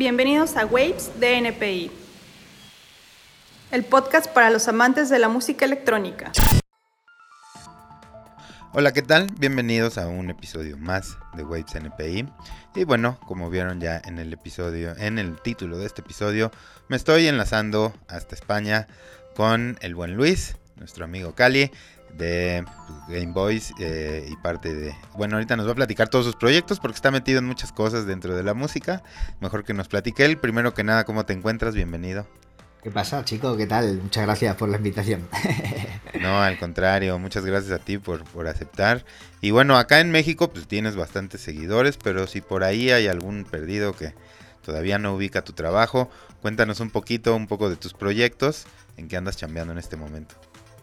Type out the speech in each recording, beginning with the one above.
Bienvenidos a Waves de NPI, el podcast para los amantes de la música electrónica. Hola, ¿qué tal? Bienvenidos a un episodio más de Waves NPI. Y bueno, como vieron ya en el episodio, en el título de este episodio, me estoy enlazando hasta España con el buen Luis, nuestro amigo Cali, de Game Boys eh, y parte de... Bueno, ahorita nos va a platicar todos sus proyectos porque está metido en muchas cosas dentro de la música. Mejor que nos platique él. Primero que nada, ¿cómo te encuentras? Bienvenido. ¿Qué pasa, chico? ¿Qué tal? Muchas gracias por la invitación. no, al contrario, muchas gracias a ti por, por aceptar. Y bueno, acá en México pues tienes bastantes seguidores, pero si por ahí hay algún perdido que todavía no ubica tu trabajo, cuéntanos un poquito, un poco de tus proyectos, en qué andas chambeando en este momento.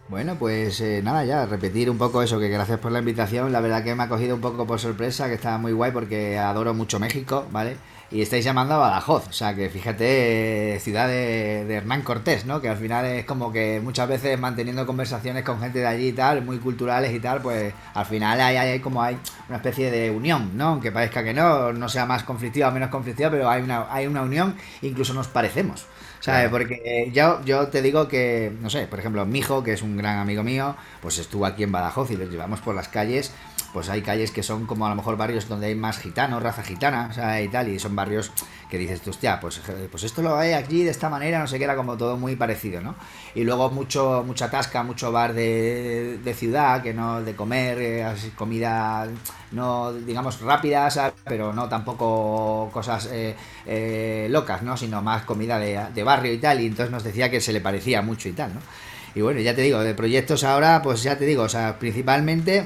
Bueno, pues eh, nada, ya repetir un poco eso, que gracias por la invitación. La verdad que me ha cogido un poco por sorpresa, que está muy guay porque adoro mucho México, ¿vale? Y estáis llamando a Badajoz, o sea que fíjate, ciudad de, Hernán Cortés, ¿no? Que al final es como que muchas veces manteniendo conversaciones con gente de allí y tal, muy culturales y tal, pues al final hay, hay, como hay una especie de unión, ¿no? Aunque parezca que no, no sea más conflictiva o menos conflictiva, pero hay una, hay una unión, incluso nos parecemos. ¿Sabes? Porque yo, yo te digo que, no sé, por ejemplo, mi hijo, que es un gran amigo mío, pues estuvo aquí en Badajoz y lo llevamos por las calles. Pues hay calles que son como a lo mejor barrios donde hay más gitanos, raza gitana, y tal, y son barrios que dices tú, hostia, pues, pues esto lo hay aquí de esta manera, no sé qué, era como todo muy parecido, ¿no? Y luego mucho, mucha tasca, mucho bar de, de ciudad, que no, de comer, eh, comida, no, digamos, rápida, pero no tampoco cosas eh, eh, locas, ¿no? Sino más comida de, de barrio y tal, y entonces nos decía que se le parecía mucho y tal, ¿no? Y bueno, ya te digo, de proyectos ahora, pues ya te digo, o sea, principalmente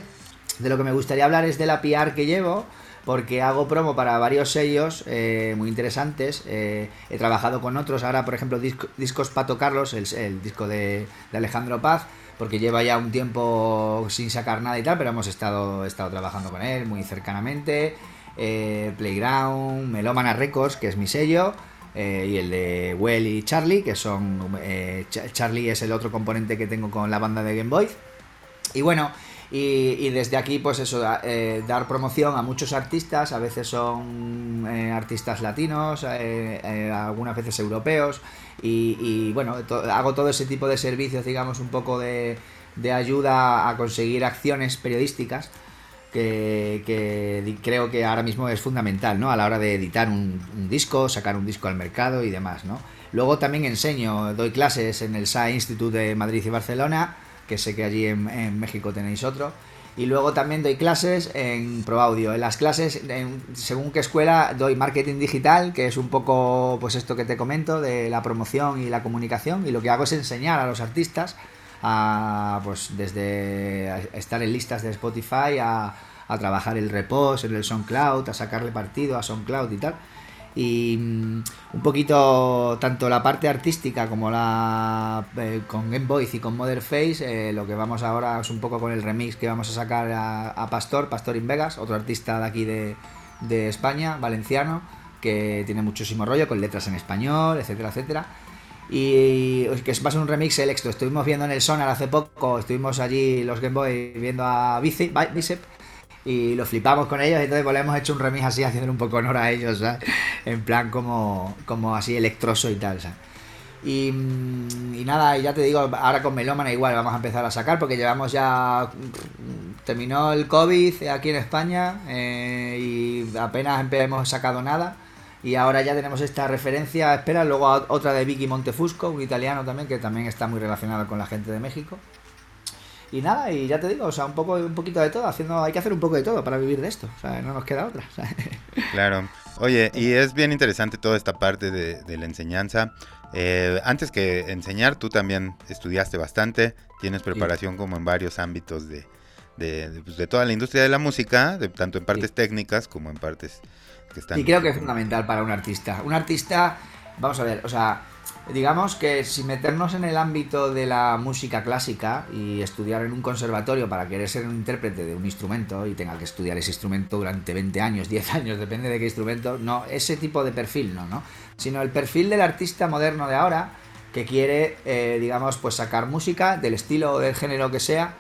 de lo que me gustaría hablar es de la PR que llevo, porque hago promo para varios sellos eh, muy interesantes. Eh, he trabajado con otros, ahora por ejemplo Discos Pato Carlos, el, disco de, Alejandro Paz, porque lleva ya un tiempo sin sacar nada y tal, pero hemos estado, estado trabajando con él muy cercanamente. Eh, Playground, Melomana Records, que es mi sello. y el de Well y Charlie, que son. Charlie es el otro componente que tengo con la banda de Game Boy. Y bueno, y, desde aquí, pues eso, eh, dar promoción a muchos artistas, a veces son eh, artistas latinos, eh, algunas veces europeos, y, bueno, hago todo ese tipo de servicios, digamos, un poco de, ayuda a conseguir acciones periodísticas. Que, creo que ahora mismo es fundamental, ¿no? A la hora de editar un, un, disco, sacar un disco al mercado y demás, ¿no? Luego también enseño, doy clases en el SAE Institute de Madrid y Barcelona, que sé que allí en, México tenéis otro. Y luego también doy clases en ProAudio. En las clases, según qué escuela, doy marketing digital, que es un poco pues esto que te comento de la promoción y la comunicación. Y lo que hago es enseñar a los artistas a, pues desde estar en listas de Spotify a, a trabajar el repos en el SoundCloud, a sacarle partido a SoundCloud y tal y mm, un poquito tanto la parte artística como la eh, con Game Boy y con Mother Face eh, lo que vamos ahora es un poco con el remix que vamos a sacar a, Pastor Pastor in Vegas otro artista de aquí de, de, España valenciano que tiene muchísimo rollo con letras en español etcétera etcétera. Y que es más un remix el extra estuvimos viendo en el Sonar hace poco estuvimos allí los Game Boy viendo a Bicep y lo flipamos con ellos, entonces pues le hemos hecho un remix así, haciendo un poco honor a ellos, ¿sabes? En plan como, como así electroso y tal, ¿sabes? Y, mm, y, nada, ya te digo, ahora con Melómana igual vamos a empezar a sacar porque llevamos ya. Terminó el COVID aquí en España eh, y apenas hemos sacado nada. Y ahora ya tenemos esta referencia. Espera, luego otra de Vicky Montefusco, un italiano también que también está muy relacionado con la gente de México. Y nada, y ya te digo, o sea, un poco un poquito de todo, haciendo hay que hacer un poco de todo para vivir de esto, o sea, no nos queda otra. Claro. Oye, y es bien interesante toda esta parte de, la enseñanza. Eh, antes que enseñar, tú también estudiaste bastante, tienes preparación como en varios ámbitos de, de, pues, toda la industria de la música, de, tanto en partes técnicas como en partes que están... Y creo que es fundamental para un artista. Un artista, vamos a ver, o sea, digamos que si meternos en el ámbito de la música clásica y estudiar en un conservatorio para querer ser un intérprete de un instrumento y tenga que estudiar ese instrumento durante 20 años, 10 años, depende de qué instrumento, no, ese tipo de perfil no, ¿no? Sino el perfil del artista moderno de ahora que quiere, eh, digamos, pues sacar música del estilo o del género que sea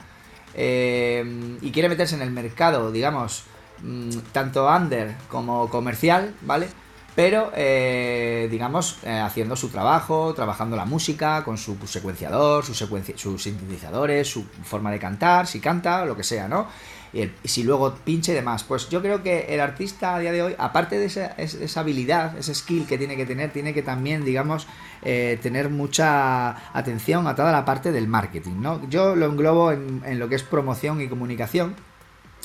eh, y quiere meterse en el mercado, digamos, mm, tanto under como comercial, ¿vale? Pero eh, digamos eh, haciendo su trabajo, trabajando la música con su secuenciador, su sus sintetizadores, su forma de cantar, si canta, lo que sea, ¿no? Y, si luego pinche y demás. Pues yo creo que el artista a día de hoy, aparte de esa, habilidad, ese skill que tiene que tener, tiene que también, digamos, eh, tener mucha atención a toda la parte del marketing, ¿no? Yo lo englobo en, en lo que es promoción y comunicación.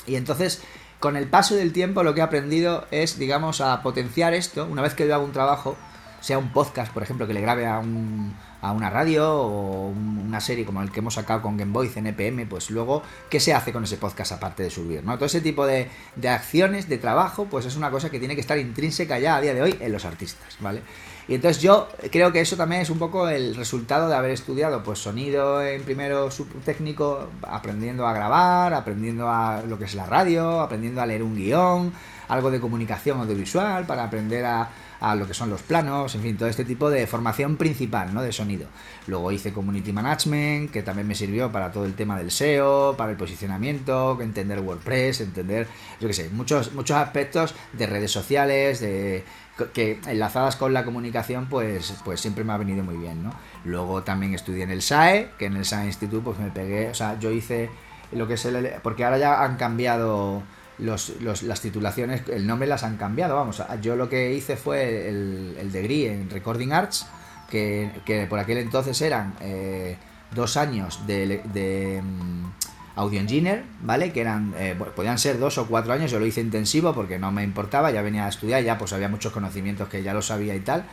Y entonces con el paso del tiempo lo que he aprendido es, digamos, a potenciar esto. Una vez que yo hago un trabajo, sea un podcast, por ejemplo, que le grabe a, un, a una radio o una serie como el que hemos sacado con Game Boy en EPM, pues luego, ¿qué se hace con ese podcast aparte de subir? ¿no? Todo ese tipo de, de acciones, de trabajo, pues es una cosa que tiene que estar intrínseca ya a día de hoy en los artistas, ¿vale? Y entonces yo creo que eso también es un poco el resultado de haber estudiado pues sonido en primero técnico, aprendiendo a grabar, aprendiendo a lo que es la radio, aprendiendo a leer un guion, algo de comunicación audiovisual para aprender a, a lo que son los planos, en fin, todo este tipo de formación principal, ¿no? De sonido. Luego hice Community Management, que también me sirvió para todo el tema del SEO, para el posicionamiento, entender WordPress, entender, yo qué sé, muchos, muchos aspectos de redes sociales, de que enlazadas con la comunicación, pues, pues siempre me ha venido muy bien, ¿no? Luego también estudié en el SAE, que en el SAE Institute pues me pegué, o sea, yo hice lo que es el... porque ahora ya han cambiado los, las titulaciones, el nombre las han cambiado, vamos, yo lo que hice fue el, el degree en Recording Arts, que, que por aquel entonces eran eh, dos años de... de mm, Audio Engineer, ¿vale? Que eran, eh, podían ser dos o cuatro años, yo lo hice intensivo porque no me importaba, ya venía a estudiar, ya pues había muchos conocimientos que ya lo sabía y tal.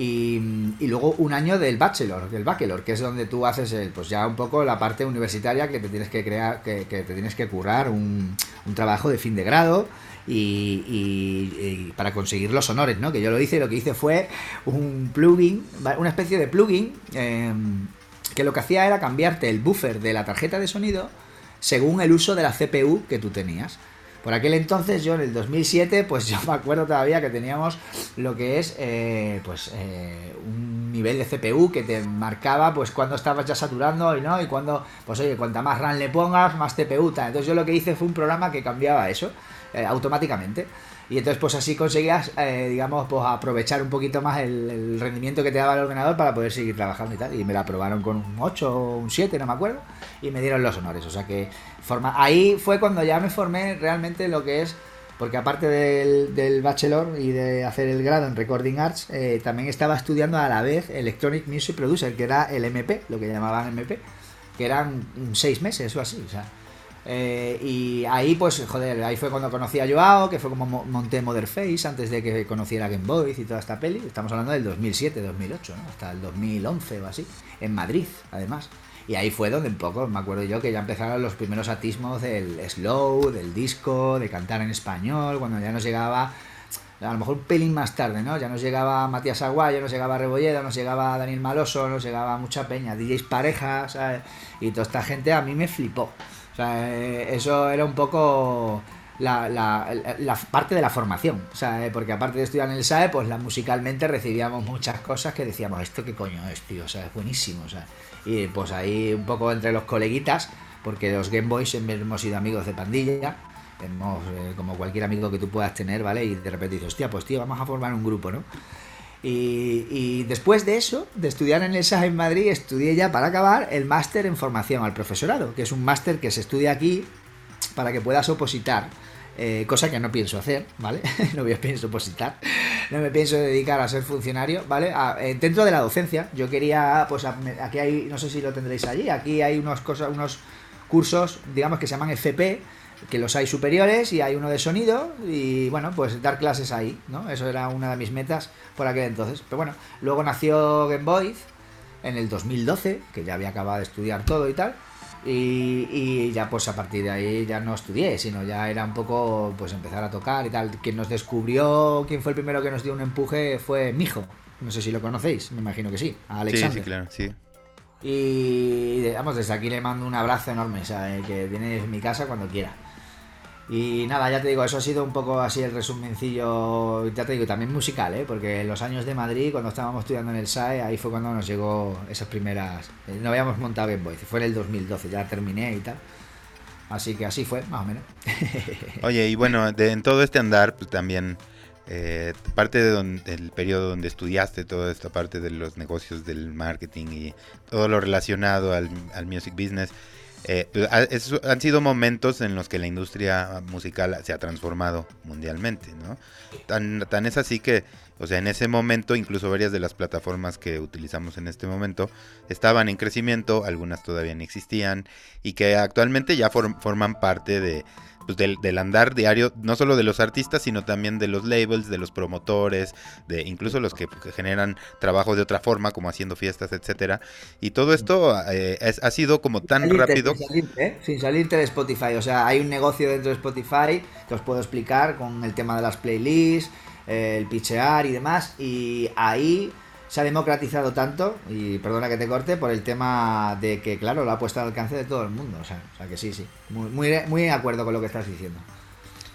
Y, luego un año del bachelor, del bachelor, que es donde tú haces el, pues ya un poco la parte universitaria que te tienes que crear, que, te tienes que currar un, trabajo de fin de grado y, para conseguir los honores, ¿no? Que yo lo hice, lo que hice fue un plugin, una especie de plugin em, que lo que hacía era cambiarte el buffer de la tarjeta de sonido según el uso de la CPU que tú tenías. Por aquel entonces, yo en el 2007, pues yo me acuerdo todavía que teníamos lo que es eh, pues eh, un nivel de CPU que te marcaba pues cuando estabas ya saturando y no, y cuando, pues oye, cuanta más RAM le pongas, más CPU. Entonces yo lo que hice fue un programa que cambiaba eso eh, automáticamente. Y entonces pues así conseguías, eh, digamos, pues aprovechar un poquito más el, rendimiento que te daba el ordenador para poder seguir trabajando y tal. Y me la aprobaron con un 8 o un 7, no me acuerdo, y me dieron los honores. O sea que forma... ahí fue cuando ya me formé realmente lo que es, porque aparte del, bachelor y de hacer el grado en Recording Arts, eh, también estaba estudiando a la vez Electronic Music Producer, que era el MP, lo que llamaban MP, que eran seis meses o así. O sea, eh, y ahí, pues, joder, ahí fue cuando conocí a Joao, que fue como monté Mother Face antes de que conociera Game Boy y toda esta peli. Estamos hablando del 2007, 2008, ¿no? Hasta el 2011 o así, en Madrid, además. Y ahí fue donde un poco, me acuerdo yo, que ya empezaron los primeros atismos del slow, del disco, de cantar en español, cuando ya nos llegaba, a lo mejor un pelín más tarde, ¿no? Ya nos llegaba Matías Aguayo, nos llegaba Rebolledo, nos llegaba Daniel Maloso, nos llegaba mucha peña, DJs parejas, ¿sabes? Y toda esta gente a mí me flipó sea, eh, eso era un poco la, la, parte de la formación. O sea, eh, porque aparte de estudiar en el SAE, pues la, musicalmente recibíamos muchas cosas que decíamos, ¿esto qué coño es, tío? O sea, es buenísimo. O sea, y pues ahí un poco entre los coleguitas, porque los Game Boys hemos sido amigos de pandilla, hemos, eh, como cualquier amigo que tú puedas tener, ¿vale? Y de repente dices, hostia, pues tío, vamos a formar un grupo, ¿no? Y, después de eso, de estudiar en el SAE en Madrid, estudié ya para acabar el máster en formación al profesorado, que es un máster que se estudia aquí para que puedas opositar. Eh, cosa que no pienso hacer, ¿vale? no me pienso opositar, no me pienso dedicar a ser funcionario, ¿vale? Eh, dentro de la docencia, yo quería, pues aquí hay, no sé si lo tendréis allí, aquí hay unos, cosas, unos cursos, digamos que se llaman FP, que los hay superiores y hay uno de sonido y bueno, pues dar clases ahí, ¿no? Eso era una de mis metas por aquel entonces. Pero bueno, luego nació Game Boy en el 2012, que ya había acabado de estudiar todo y tal. Y, ya pues a partir de ahí ya no estudié, sino ya era un poco pues empezar a tocar y tal. Quien nos descubrió, quien fue el primero que nos dio un empuje fue mi hijo. No sé si lo conocéis, me imagino que sí, a Alexander. Sí, sí, claro, sí. Y vamos, desde aquí le mando un abrazo enorme, o sea, que viene en mi casa cuando quiera. Y nada, ya te digo, eso ha sido un poco así el resumencillo, ya te digo, también musical, ¿eh? porque en los años de Madrid, cuando estábamos estudiando en el SAE, ahí fue cuando nos llegó esas primeras... Eh, no habíamos montado Game Boy, fue en el 2012, ya terminé y tal. Así que así fue, más o menos. Oye, y bueno, de, en todo este andar, pues también eh, parte del periodo donde estudiaste toda esta parte de los negocios del marketing y todo lo relacionado al, music business, eh, han sido momentos en los que la industria musical se ha transformado mundialmente, ¿no? Tan es así que, o sea, en ese momento, incluso varias de las plataformas que utilizamos en este momento estaban en crecimiento, algunas todavía no existían y que actualmente ya forman parte de, pues, del, andar diario, no solo de los artistas, sino también de los labels, de los promotores, de incluso los que, generan trabajo de otra forma, como haciendo fiestas, etcétera. Y todo esto eh, ha sido como tan rápido. ¿eh? Sin salirte, de Spotify. O sea, hay un negocio dentro de Spotify que os puedo explicar con el tema de las playlists, el pitchear y demás. Y ahí se ha democratizado tanto, y perdona que te corte, por el tema de que, claro, lo ha puesto al alcance de todo el mundo. O sea, o sea que sí, sí. Muy, muy, muy de acuerdo con lo que estás diciendo.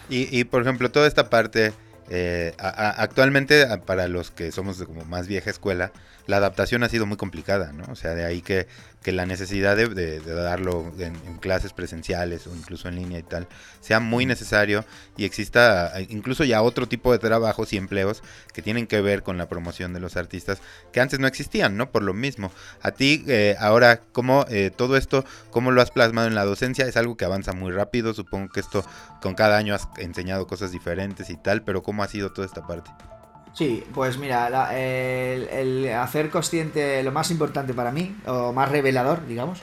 Y, y por ejemplo, toda esta parte, eh, actualmente, para los que somos de como más vieja escuela, la adaptación ha sido muy complicada, ¿no? O sea, de ahí que que la necesidad de, darlo en, clases presenciales o incluso en línea y tal sea muy necesario y exista incluso ya otro tipo de trabajos y empleos que tienen que ver con la promoción de los artistas que antes no existían, ¿no? Por lo mismo. A ti, eh, ahora, ¿cómo eh, todo esto, cómo lo has plasmado en la docencia? Es algo que avanza muy rápido, supongo que esto con cada año has enseñado cosas diferentes y tal, pero ¿cómo ha sido toda esta parte? Sí, pues mira, el, hacer consciente, lo más importante para mí, o más revelador, digamos,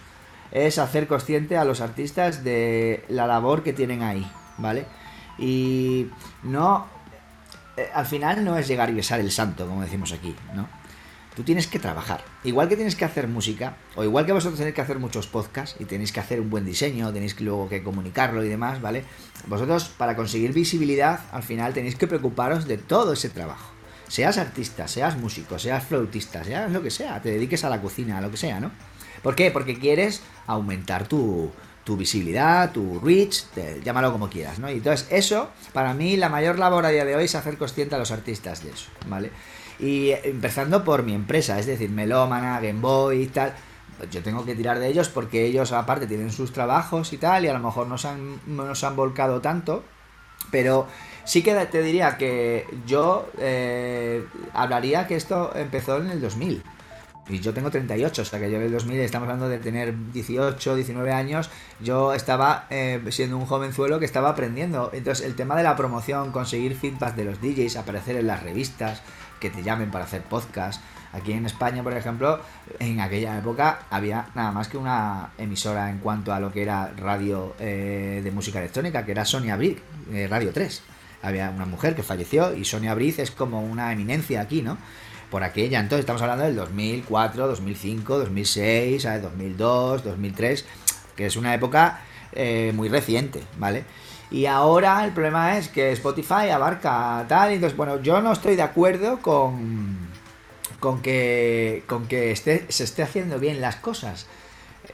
es hacer consciente a los artistas de la labor que tienen ahí, ¿vale? Y no, eh, al final no es llegar y besar el santo, como decimos aquí, ¿no? Tú tienes que trabajar. Igual que tienes que hacer música, o igual que vosotros tenéis que hacer muchos podcasts y tenéis que hacer un buen diseño, tenéis que luego que comunicarlo y demás, ¿vale? Vosotros, para conseguir visibilidad, al final tenéis que preocuparos de todo ese trabajo seas artista, seas músico, seas flautista, seas lo que sea, te dediques a la cocina, a lo que sea, ¿no? ¿Por qué? Porque quieres aumentar tu, visibilidad, tu reach, llámalo como quieras, ¿no? Y entonces eso, para mí, la mayor labor a día de hoy es hacer consciente a los artistas de eso, ¿vale? Y empezando por mi empresa, es decir, Melómana, Game Boy y tal, yo tengo que tirar de ellos porque ellos aparte tienen sus trabajos y tal, y a lo mejor no no se han volcado tanto, pero Sí que te diría que yo eh, hablaría que esto empezó en el 2000. Y yo tengo 38, o sea que yo en el 2000 estamos hablando de tener 18, 19 años. Yo estaba eh, siendo un jovenzuelo que estaba aprendiendo. Entonces, el tema de la promoción, conseguir feedback de los DJs, aparecer en las revistas, que te llamen para hacer podcast. Aquí en España, por ejemplo, en aquella época había nada más que una emisora en cuanto a lo que era radio eh, de música electrónica, que era Sonia Brick, Radio 3 había una mujer que falleció y Sonia Briz es como una eminencia aquí, ¿no? Por aquella, entonces estamos hablando del 2004, 2005, 2006, 2002, 2003, que es una época eh, muy reciente, ¿vale? Y ahora el problema es que Spotify abarca tal, entonces, bueno, yo no estoy de acuerdo con, con que, con que esté, se esté haciendo bien las cosas.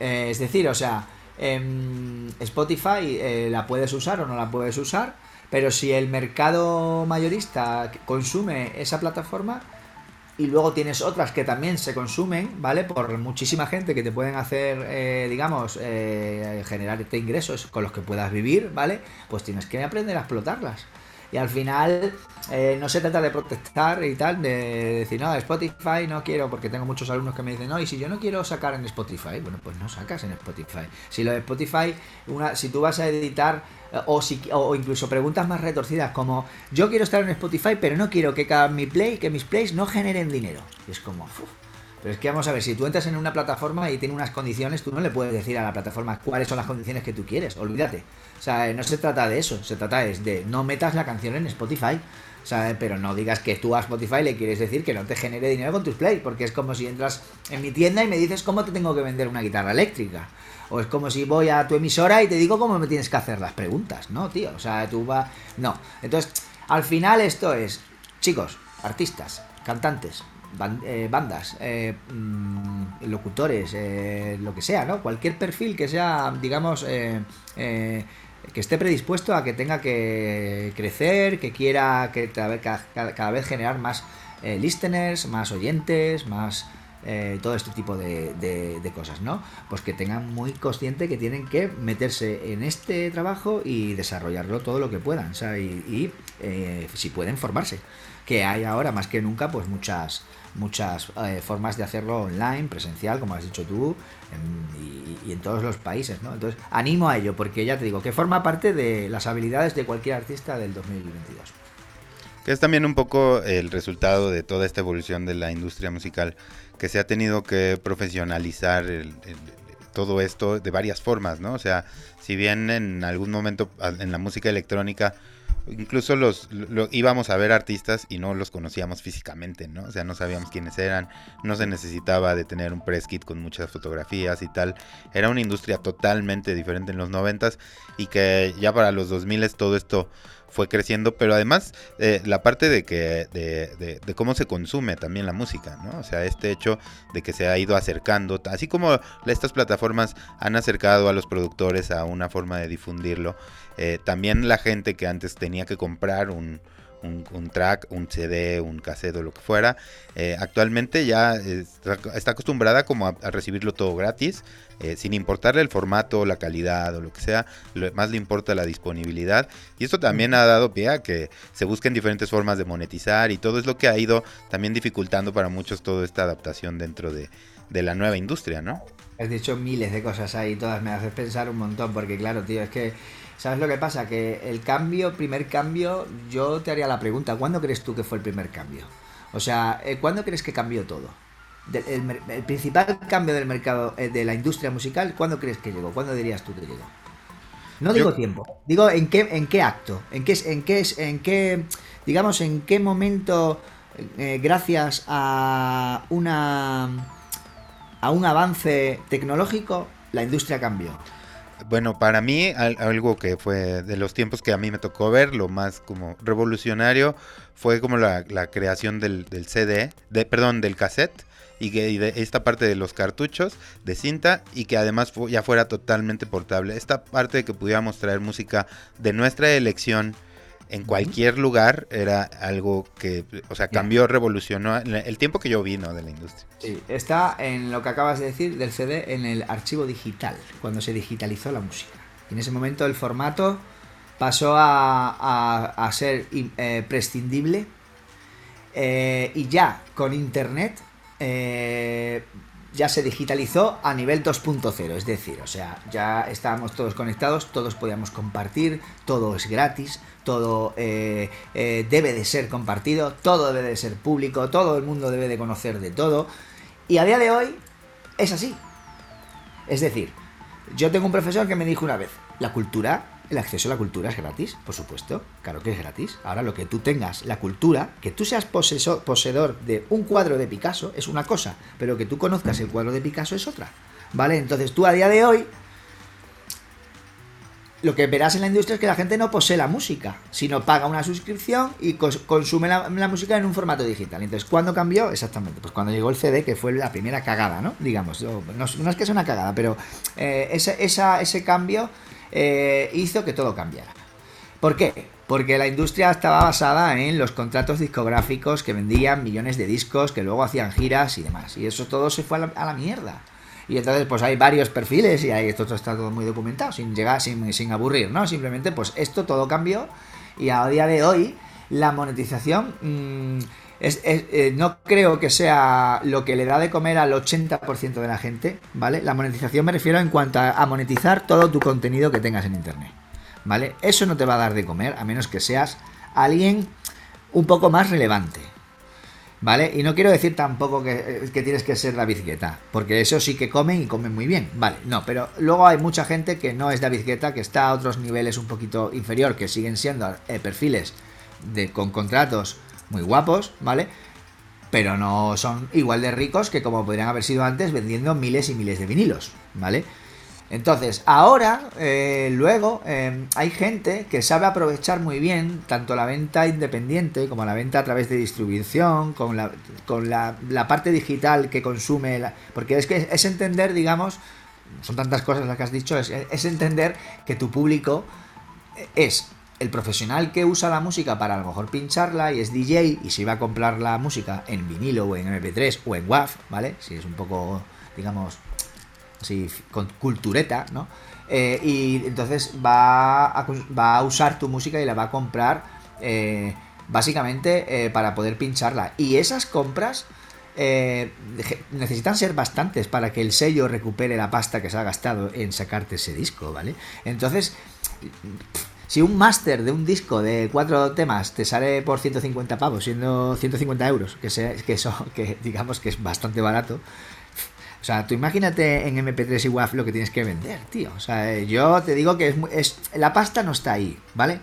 Eh, es decir, o sea, em, Spotify eh, la puedes usar o no la puedes usar, pero si el mercado mayorista consume esa plataforma y luego tienes otras que también se consumen, ¿vale? Por muchísima gente que te pueden hacer, eh, digamos, eh, generarte ingresos con los que puedas vivir, ¿vale? Pues tienes que aprender a explotarlas. Y al final eh, no se trata de protestar y tal, de decir, no, Spotify no quiero, porque tengo muchos alumnos que me dicen, no, y si yo no quiero sacar en Spotify, bueno, pues no sacas en Spotify. Si lo de Spotify, una, si tú vas a editar, o, si, o incluso preguntas más retorcidas como, yo quiero estar en Spotify, pero no quiero que cada mi play, que mis plays no generen dinero. Y es como, pero es que vamos a ver, si tú entras en una plataforma y tiene unas condiciones, tú no le puedes decir a la plataforma cuáles son las condiciones que tú quieres, olvídate. O sea, no se trata de eso, se trata de no metas la canción en Spotify. O sea, pero no digas que tú a Spotify le quieres decir que no te genere dinero con tus plays, porque es como si entras en mi tienda y me dices cómo te tengo que vender una guitarra eléctrica. O es como si voy a tu emisora y te digo cómo me tienes que hacer las preguntas, ¿no, tío? O sea, tú vas... No. Entonces, al final esto es, chicos, artistas, cantantes, eh, bandas, eh, mm, locutores, eh, lo que sea, ¿no? Cualquier perfil que sea, digamos, que esté predispuesto a que tenga que crecer, que quiera que cada, vez generar más listeners, más oyentes, más eh, todo este tipo de, cosas, ¿no? Pues que tengan muy consciente que tienen que meterse en este trabajo y desarrollarlo todo lo que puedan, o y, eh, si pueden formarse, que hay ahora más que nunca pues muchas muchas eh, formas de hacerlo online, presencial, como has dicho tú, y, en todos los países, ¿no? Entonces, animo a ello, porque ya te digo, que forma parte de las habilidades de cualquier artista del 2022. Que es también un poco el resultado de toda esta evolución de la industria musical, que se ha tenido que profesionalizar todo esto de varias formas, ¿no? O sea, si bien en algún momento en la música electrónica incluso los íbamos a ver artistas y no los conocíamos físicamente, ¿no? O sea, no sabíamos quiénes eran, no se necesitaba de tener un press kit con muchas fotografías y tal. Era una industria totalmente diferente en los noventas y que ya para los 2000 todo esto fue creciendo, pero además eh, la parte de que de, de, cómo se consume también la música, ¿no? O sea, este hecho de que se ha ido acercando, así como estas plataformas han acercado a los productores a una forma de difundirlo, eh, también la gente que antes tenía que comprar un, un, track, un CD, un cassette o lo que fuera, eh, actualmente ya está, acostumbrada como a, recibirlo todo gratis, eh, sin importarle el formato, la calidad o lo que sea, lo más le importa la disponibilidad. Y esto también ha dado pie a que se busquen diferentes formas de monetizar y todo es lo que ha ido también dificultando para muchos toda esta adaptación dentro de, de la nueva industria, ¿no? Has dicho miles de cosas ahí, todas me haces pensar un montón, porque claro, tío, es que ¿Sabes lo que pasa? Que el cambio, primer cambio, yo te haría la pregunta, ¿cuándo crees tú que fue el primer cambio? O sea, eh, ¿cuándo crees que cambió todo? el, principal cambio del mercado, eh, de la industria musical, ¿cuándo crees que llegó? ¿Cuándo dirías tú que llegó? No digo tiempo, digo en qué, en qué acto, en qué, en qué, en qué, digamos, en qué momento, eh, gracias a una, a un avance tecnológico, la industria cambió. Bueno, para mí algo que fue de los tiempos que a mí me tocó ver, lo más como revolucionario, fue como la, creación del, CD, de, perdón, del cassette y, que, de esta parte de los cartuchos de cinta y que además ya fuera totalmente portable. Esta parte de que pudiéramos traer música de nuestra elección en cualquier lugar era algo que, o sea, cambió, revolucionó el tiempo que yo vi, ¿no? De la industria. Sí, está en lo que acabas de decir del CD en el archivo digital, cuando se digitalizó la música. en ese momento el formato pasó a, ser eh, prescindible eh, y ya con internet eh, ya se digitalizó a nivel 2.0, es decir, o sea, ya estábamos todos conectados, todos podíamos compartir, todo es gratis, todo eh, eh, debe de ser compartido, todo debe de ser público, todo el mundo debe de conocer de todo, y a día de hoy es así. Es decir, yo tengo un profesor que me dijo una vez, la cultura el acceso a la cultura es gratis, por supuesto, claro que es gratis. Ahora lo que tú tengas, la cultura, que tú seas poseedor de un cuadro de Picasso es una cosa, pero que tú conozcas el cuadro de Picasso es otra. ¿Vale? Entonces tú a día de hoy lo que verás en la industria es que la gente no posee la música, sino paga una suscripción y consume la, música en un formato digital. Entonces, ¿cuándo cambió? Exactamente, pues cuando llegó el CD, que fue la primera cagada, ¿no? Digamos, no, es que sea una cagada, pero eh, ese, cambio eh, hizo que todo cambiara. ¿Por qué? Porque la industria estaba basada en los contratos discográficos que vendían millones de discos, que luego hacían giras y demás. Y eso todo se fue a la, mierda. Y entonces, pues hay varios perfiles y ahí esto está todo muy documentado, sin llegar, sin, sin aburrir, ¿no? Simplemente, pues esto todo cambió y a día de hoy la monetización mm, eh, no creo que sea lo que le da de comer al 80% de la gente, ¿vale? La monetización me refiero en cuanto a, monetizar todo tu contenido que tengas en Internet, ¿vale? Eso no te va a dar de comer a menos que seas alguien un poco más relevante, ¿vale? Y no quiero decir tampoco que, eh, que, tienes que ser David Guetta, porque eso sí que comen y comen muy bien, ¿vale? No, pero luego hay mucha gente que no es David Guetta, que está a otros niveles un poquito inferior, que siguen siendo eh, perfiles de, con contratos muy guapos, ¿vale? Pero no son igual de ricos que como podrían haber sido antes vendiendo miles y miles de vinilos, ¿vale? Entonces, ahora, eh, luego, eh, hay gente que sabe aprovechar muy bien tanto la venta independiente como la venta a través de distribución, con la, con la, parte digital que consume, porque es que es entender, digamos, son tantas cosas las que has dicho, es, entender que tu público es el profesional que usa la música para a lo mejor pincharla y es DJ y se iba a comprar la música en vinilo o en MP3 o en WAV, ¿vale? Si es un poco, digamos, así, con cultureta, ¿no? Eh, y entonces va a, usar tu música y la va a comprar eh, básicamente eh, para poder pincharla. Y esas compras necesitan ser bastantes para que el sello recupere la pasta que se ha gastado en sacarte ese disco, ¿vale? Entonces si un máster de un disco de cuatro temas te sale por 150 pavos, siendo 150 euros, que, que, eso, que digamos que es bastante barato, sea, tú imagínate en MP3 y WAV lo que tienes que vender, tío. O sea, yo te digo que es, la pasta no está ahí, ¿vale?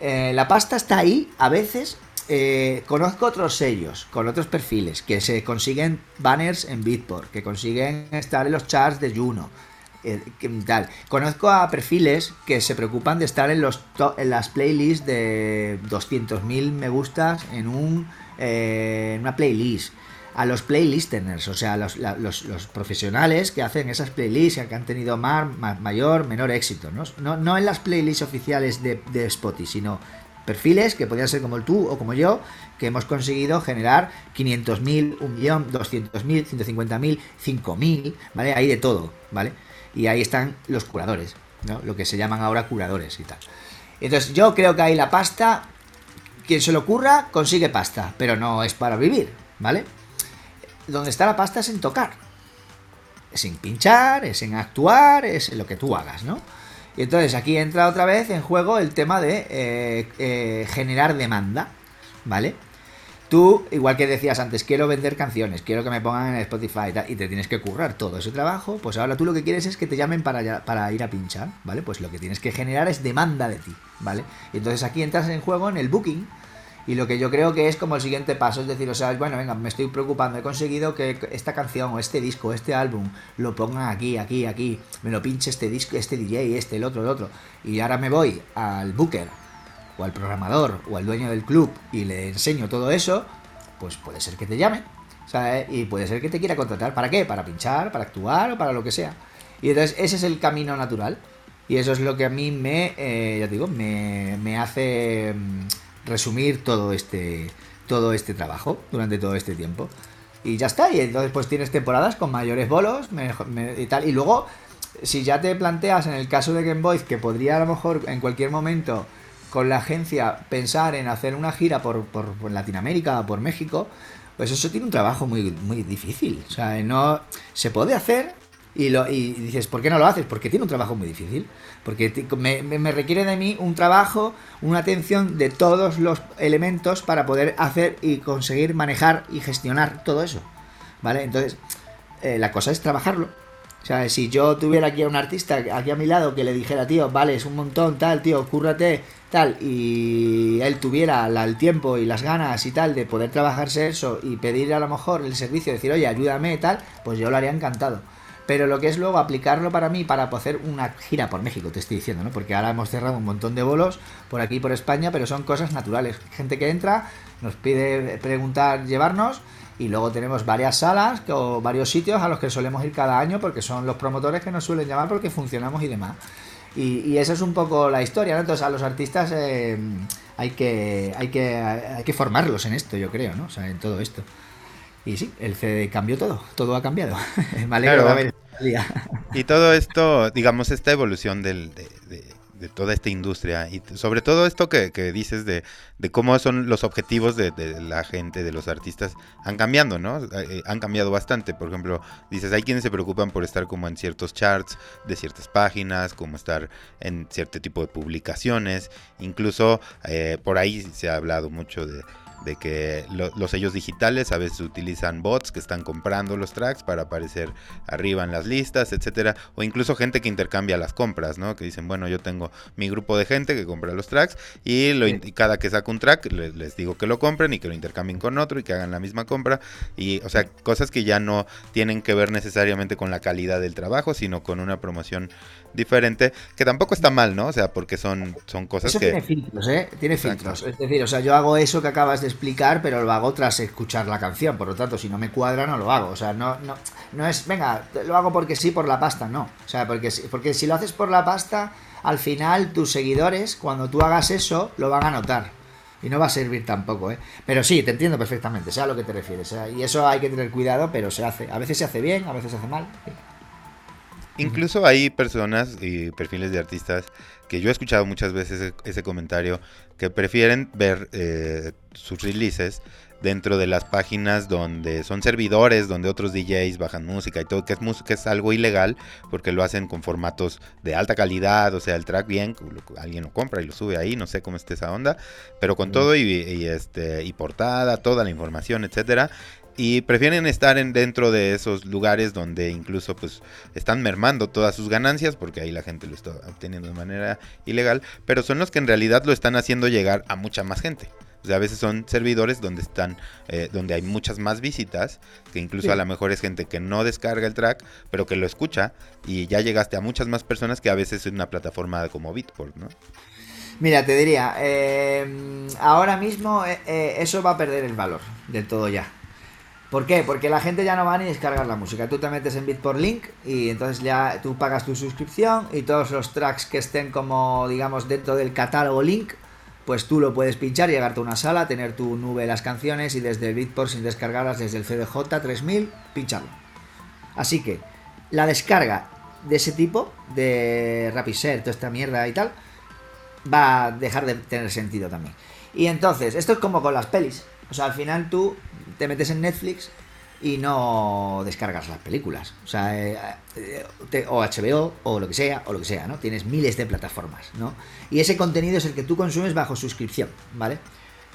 Eh, la pasta está ahí, a veces eh, conozco otros sellos con otros perfiles que se consiguen banners en Beatport, que consiguen estar en los charts de Juno, eh, tal. Conozco a perfiles que se preocupan de estar en, los en las playlists de 200.000 me gustas en, un, eh, en una playlist. A los playlisteners, o sea, los, profesionales que hacen esas playlists que han tenido mayor, menor éxito. ¿no? No, en las playlists oficiales de, Spotify, sino perfiles que podrían ser como el tú o como yo, que hemos conseguido generar 500.000, 1.200.000, 150.000, 5.000, ¿vale? Hay de todo, ¿vale? y ahí están los curadores, ¿no? Lo que se llaman ahora curadores y tal. Entonces yo creo que ahí la pasta, quien se lo ocurra, consigue pasta, pero no es para vivir, ¿vale? Donde está la pasta es en tocar. Es en pinchar, es en actuar, es en lo que tú hagas, ¿no? Y entonces aquí entra otra vez en juego el tema de eh, eh, generar demanda, ¿vale? Tú, igual que decías antes, quiero vender canciones, quiero que me pongan en Spotify y te tienes que currar todo ese trabajo, pues ahora tú lo que quieres es que te llamen para, para ir a pinchar, ¿vale? Pues lo que tienes que generar es demanda de ti, ¿vale? Y entonces aquí entras en juego en el booking y lo que yo creo que es como el siguiente paso, es decir, o sea, bueno, venga, me estoy preocupando, he conseguido que esta canción o este disco, este álbum, lo pongan aquí, aquí, aquí, me lo pinche este disco, este DJ, este, el otro, el otro, y ahora me voy al booker o al programador o al dueño del club y le enseño todo eso, pues puede ser que te llame. Y puede ser que te quiera contratar. ¿Para qué? Para pinchar, para actuar o para lo que sea. Y entonces ese es el camino natural. Y eso es lo que a mí me, eh, ya digo, me, me hace mm, resumir todo este, todo este trabajo durante todo este tiempo. Y ya está. Y entonces pues tienes temporadas con mayores bolos y tal. Y luego, si ya te planteas en el caso de Game Boy, que podría a lo mejor en cualquier momento con la agencia pensar en hacer una gira por, por, Latinoamérica, por México, pues eso tiene un trabajo muy, muy difícil. O sea, no se puede hacer y, lo, y dices, ¿por qué no lo haces? Porque tiene un trabajo muy difícil. Porque me, me, requiere de mí un trabajo, una atención de todos los elementos para poder hacer y conseguir manejar y gestionar todo eso. ¿Vale? Entonces, eh, la cosa es trabajarlo o sea, si yo tuviera aquí a un artista aquí a mi lado que le dijera, tío, vale, es un montón, tal, tío, cúrrate, tal, y él tuviera el tiempo y las ganas y tal de poder trabajarse eso y pedir a lo mejor el servicio, decir, oye, ayúdame, tal, pues yo lo haría encantado. Pero lo que es luego aplicarlo para mí, para hacer una gira por México, te estoy diciendo, ¿no? Porque ahora hemos cerrado un montón de bolos por aquí por España, pero son cosas naturales. Gente que entra, nos pide preguntar, llevarnos y luego tenemos varias salas o varios sitios a los que solemos ir cada año porque son los promotores que nos suelen llamar porque funcionamos y demás. Y, y esa es un poco la historia, ¿no? Entonces a los artistas eh, hay, que, hay, que, hay que formarlos en esto, yo creo, ¿no? O sea, en todo esto. Y sí, el CD cambió todo, todo ha cambiado. vale Y todo esto, digamos, esta evolución del, de, de toda esta industria y sobre todo esto que, dices de, cómo son los objetivos de, la gente, de los artistas, han cambiado, ¿no? Eh, eh, han cambiado bastante. Por ejemplo, dices, hay quienes se preocupan por estar como en ciertos charts de ciertas páginas, como estar en cierto tipo de publicaciones. Incluso eh, por ahí se ha hablado mucho de de que los sellos digitales a veces utilizan bots que están comprando los tracks para aparecer arriba en las listas, etcétera, o incluso gente que intercambia las compras, ¿no? Que dicen, bueno, yo tengo mi grupo de gente que compra los tracks y, lo, cada que saco un track les, digo que lo compren y que lo intercambien con otro y que hagan la misma compra y, o sea, cosas que ya no tienen que ver necesariamente con la calidad del trabajo, sino con una promoción diferente, que tampoco está mal, ¿no? O sea, porque son, son cosas eso que... Tiene filtros, ¿eh? Tiene filtros. Es decir, o sea, yo hago eso que acabas de explicar, pero lo hago tras escuchar la canción. Por lo tanto, si no me cuadra, no lo hago. O sea, no, no, es, venga, lo hago porque sí, por la pasta, no. O sea, porque, porque si lo haces por la pasta, al final tus seguidores, cuando tú hagas eso, lo van a notar. Y no va a servir tampoco, ¿eh? Pero sí, te entiendo perfectamente, sea a lo que te refieres. Y eso hay que tener cuidado, pero se hace. A veces se hace bien, a veces se hace mal. Incluso hay personas y perfiles de artistas que yo he escuchado muchas veces ese, comentario que prefieren ver eh, sus releases dentro de las páginas donde son servidores, donde otros DJs bajan música y todo, que es, que es algo ilegal porque lo hacen con formatos de alta calidad, o sea, el track bien, alguien lo compra y lo sube ahí, no sé cómo esté esa onda, pero con todo y, este, y portada, toda la información, etcétera, y prefieren estar en, dentro de esos lugares donde incluso pues están mermando todas sus ganancias porque ahí la gente lo está obteniendo de manera ilegal, pero son los que en realidad lo están haciendo llegar a mucha más gente. O sea, a veces son servidores donde están, eh, donde hay muchas más visitas, que incluso a lo mejor es gente que no descarga el track, pero que lo escucha y ya llegaste a muchas más personas que a veces en una plataforma como Bitport, ¿no? Mira, te diría, eh, ahora mismo eh, eso va a perder el valor del todo ya. ¿Por qué? Porque la gente ya no va ni a descargar la música. Tú te metes en Bitport Link y entonces ya tú pagas tu suscripción y todos los tracks que estén como, digamos, dentro del catálogo Link pues tú lo puedes pinchar, llegarte a una sala, tener tu nube de las canciones y desde el Bitport sin descargarlas desde el CDJ 3000, pincharlo. Así que la descarga de ese tipo, de Rapid toda esta mierda y tal, va a dejar de tener sentido también. Y entonces, esto es como con las pelis. O sea, al final tú te metes en Netflix y no descargas las películas. O sea, eh, eh, o HBO, o lo que sea, o lo que sea, ¿no? Tienes miles de plataformas, ¿no? Y ese contenido es el que tú consumes bajo suscripción, ¿vale?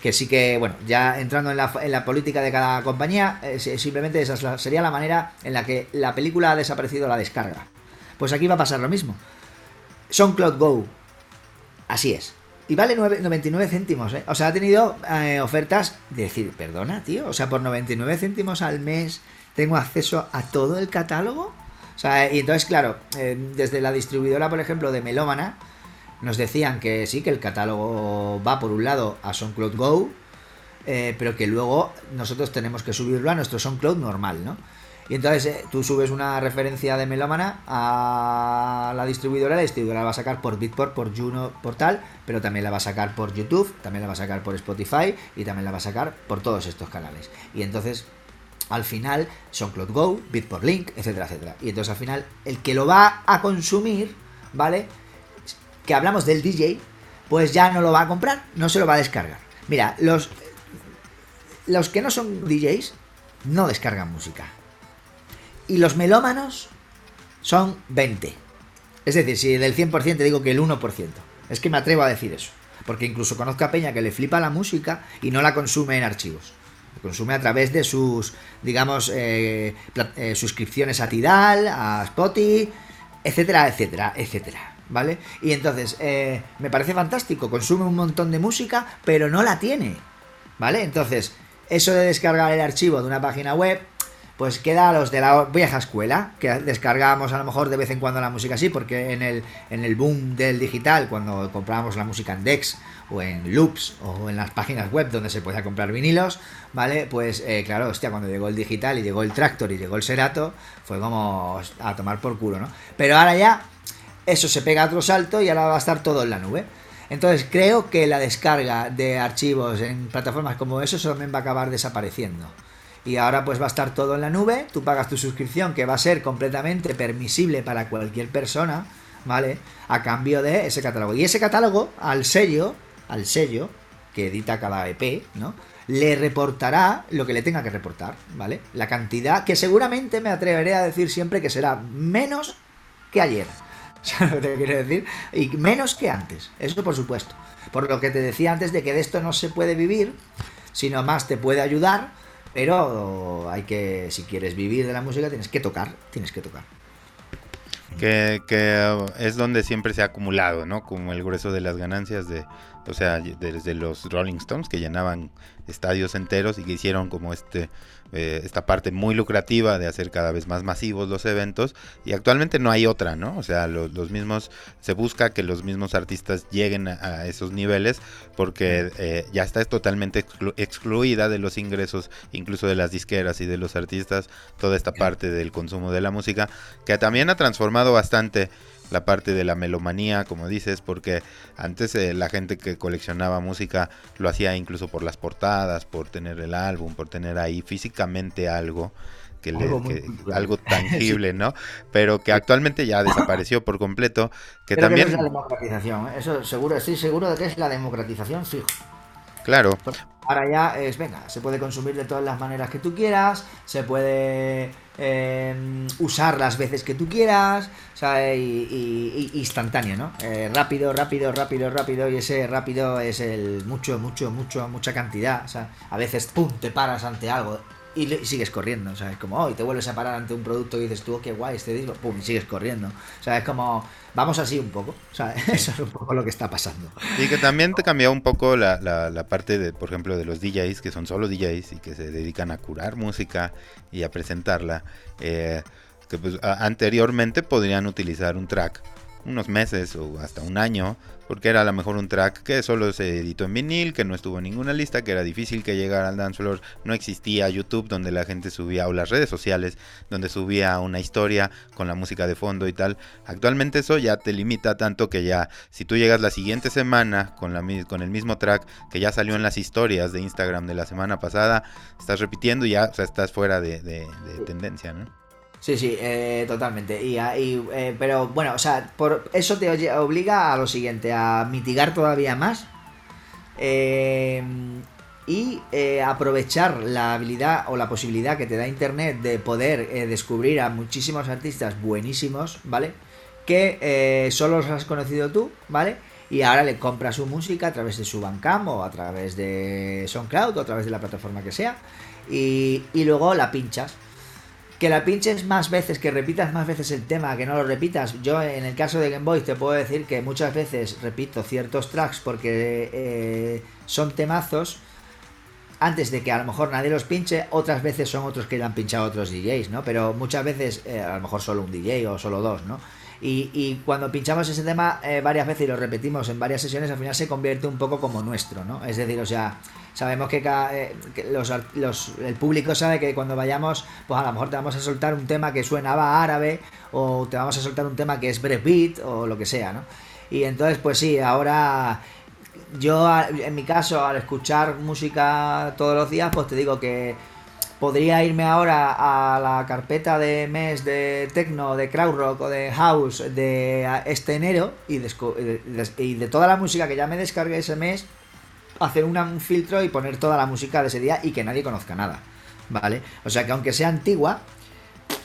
Que sí que, bueno, ya entrando en la, política de cada compañía, eh, simplemente esa sería la manera en la que la película ha desaparecido la descarga. Pues aquí va a pasar lo mismo. SoundCloud Go, así es. Y vale 99 céntimos, ¿eh? O sea, ha tenido eh, ofertas de decir, perdona, tío, o sea, por 99 céntimos al mes tengo acceso a todo el catálogo. O sea, y entonces, claro, eh, desde la distribuidora, por ejemplo, de Melómana, nos decían que sí, que el catálogo va por un lado a SoundCloud Go, pero que luego nosotros tenemos que subirlo a nuestro SoundCloud normal, ¿no? Y entonces eh, tú subes una referencia de Melómana a la distribuidora, la distribuidora la va a sacar por Bitport, por Juno, por tal, pero también la va a sacar por YouTube, también la va a sacar por Spotify y también la va a sacar por todos estos canales. Y entonces, al final, son Cloud Go, Bitport Link, etcétera, etcétera. Y entonces al final, el que lo va a consumir, ¿vale? Que hablamos del DJ, pues ya no lo va a comprar, no se lo va a descargar. Mira, los, los que no son DJs no descargan música y los melómanos son 20. Es decir, si del 100% te digo que el 1%. Es que me atrevo a decir eso. Porque incluso conozco a Peña que le flipa la música y no la consume en archivos. Consume a través de sus, digamos, eh, eh, suscripciones a Tidal, a Spotify, etcétera, etcétera, etcétera. ¿Vale? Y entonces, eh, me parece fantástico. Consume un montón de música, pero no la tiene. ¿Vale? Entonces, eso de descargar el archivo de una página web pues queda a los de la vieja escuela, que descargábamos a lo mejor de vez en cuando la música así, porque en el, en el boom del digital, cuando comprábamos la música en Dex o en Loops o en las páginas web donde se podía comprar vinilos, ¿vale? Pues eh, claro, hostia, cuando llegó el digital y llegó el Tractor y llegó el Serato, fue como a tomar por culo, ¿no? Pero ahora ya eso se pega a otro salto y ahora va a estar todo en la nube. Entonces creo que la descarga de archivos en plataformas como eso también va a acabar desapareciendo y ahora pues va a estar todo en la nube, tú pagas tu suscripción que va a ser completamente permisible para cualquier persona, ¿vale? A cambio de ese catálogo. Y ese catálogo al sello, al sello que edita cada EP, ¿no? Le reportará lo que le tenga que reportar, ¿vale? La cantidad que seguramente me atreveré a decir siempre que será menos que ayer. ¿Sabes lo que te quiero decir? Y menos que antes, eso por supuesto. Por lo que te decía antes de que de esto no se puede vivir, sino más te puede ayudar pero hay que, si quieres vivir de la música, tienes que tocar, tienes que tocar. Que, que es donde siempre se ha acumulado, ¿no? Como el grueso de las ganancias de, o sea, desde los Rolling Stones que llenaban estadios enteros y que hicieron como este eh, esta parte muy lucrativa de hacer cada vez más masivos los eventos y actualmente no hay otra, ¿no? O sea, los, mismos, se busca que los mismos artistas lleguen a, esos niveles porque eh, ya está totalmente excluida de los ingresos, incluso de las disqueras y de los artistas, toda esta parte del consumo de la música, que también ha transformado bastante la parte de la melomanía, como dices, porque antes eh, la gente que coleccionaba música lo hacía incluso por las portadas, por tener el álbum, por tener ahí físicamente algo. Que algo, algo tangible, ¿no? Pero que actualmente ya desapareció por completo. Que también. es la democratización, ¿eh? eso seguro, estoy seguro de que es la democratización fijo. Claro. Ahora ya es, venga, se puede consumir de todas las maneras que tú quieras, se puede eh, usar las veces que tú quieras, o sea, y, instantáneo, ¿no? Eh, rápido, rápido, rápido, rápido, y ese rápido es el mucho, mucho, mucho, mucha cantidad, o sea, a veces, ¡pum!, te paras ante algo, y, sigues corriendo, o sea, es como, oh, y te vuelves a parar ante un producto y dices tú, oh, qué guay este disco, pum, y sigues corriendo. O sea, es como, vamos así un poco, o sea, eso es un poco lo que está pasando. Y que también te cambió un poco la, la, parte de, por ejemplo, de los DJs, que son solo DJs y que se dedican a curar música y a presentarla, eh, que pues anteriormente podrían utilizar un track unos meses o hasta un año, porque era a lo mejor un track que solo se editó en vinil, que no estuvo en ninguna lista, que era difícil que llegara al dance floor, no existía YouTube donde la gente subía o las redes sociales donde subía una historia con la música de fondo y tal. Actualmente eso ya te limita tanto que ya si tú llegas la siguiente semana con, la, con el mismo track que ya salió en las historias de Instagram de la semana pasada, estás repitiendo y ya estás fuera de, de tendencia, ¿no? Sí, sí, eh, totalmente. Y, eh, pero bueno, o sea, por eso te obliga a lo siguiente, a mitigar todavía más eh, y aprovechar la habilidad o la posibilidad que te da Internet de poder descubrir a muchísimos artistas buenísimos, ¿vale? Que solo los has conocido tú, ¿vale? Y ahora le compras su música a través de su Bandcamp o a través de SoundCloud o a través de la plataforma que sea y, y luego la pinchas que la pinches más veces, que repitas más veces el tema, que no lo repitas. Yo en el caso de Game Boy te puedo decir que muchas veces repito ciertos tracks porque eh, son temazos antes de que a lo mejor nadie los pinche, otras veces son otros que le han pinchado otros DJs, ¿no? Pero muchas veces, eh, a lo mejor solo un DJ o solo dos, ¿no? Y, cuando pinchamos ese tema eh, varias veces y lo repetimos en varias sesiones, al final se convierte un poco como nuestro, ¿no? Es decir, o sea, sabemos que, eh, los, el público sabe que cuando vayamos, pues a lo mejor te vamos a soltar un tema que suenaba árabe o te vamos a soltar un tema que es breakbeat o lo que sea, ¿no? Y entonces, pues sí, ahora yo en mi caso al escuchar música todos los días, pues te digo que podría irme ahora a la carpeta de mes de techno, de crowd rock o de house de este enero y, de toda la música que ya me descargué ese mes, hacer un filtro y poner toda la música de ese día y que nadie conozca nada. ¿Vale? O sea que aunque sea antigua,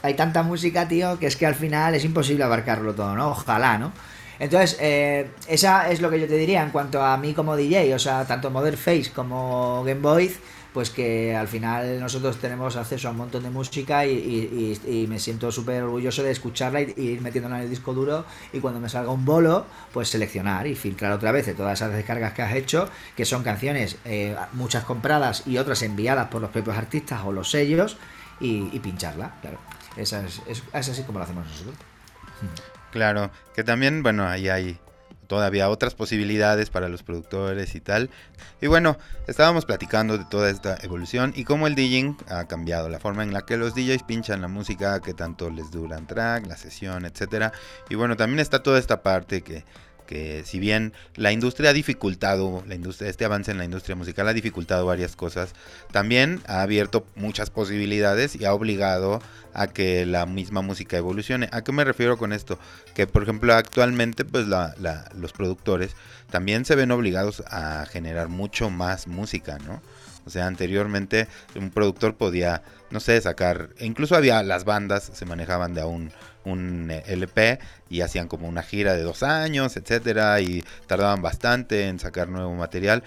hay tanta música, tío, que es que al final es imposible abarcarlo todo, ¿no? Ojalá, ¿no? Entonces, eh, esa es lo que yo te diría en cuanto a mí como DJ, o sea, tanto Modern Face como Game Boy pues que al final nosotros tenemos acceso a un montón de música y, me siento súper orgulloso de escucharla y, ir metiéndola en el disco duro y cuando me salga un bolo, pues seleccionar y filtrar otra vez de todas esas descargas que has hecho, que son canciones eh, muchas compradas y otras enviadas por los propios artistas o los sellos y, pincharla, claro. Esa es, es, es así como lo hacemos nosotros. Claro, que también, bueno, ahí hay todavía otras posibilidades para los productores y tal. Y bueno, estábamos platicando de toda esta evolución y cómo el DJing ha cambiado, la forma en la que los DJs pinchan la música, que tanto les duran track, la sesión, etcétera. Y bueno, también está toda esta parte que que si bien la industria ha dificultado, la industria, este avance en la industria musical ha dificultado varias cosas, también ha abierto muchas posibilidades y ha obligado a que la misma música evolucione. ¿A qué me refiero con esto? Que por ejemplo actualmente pues los productores también se ven obligados a generar mucho más música, ¿no? O sea, anteriormente un productor podía, no sé, sacar, incluso había las bandas se manejaban de a un, un LP y hacían como una gira de dos años, etcétera, y tardaban bastante en sacar nuevo material.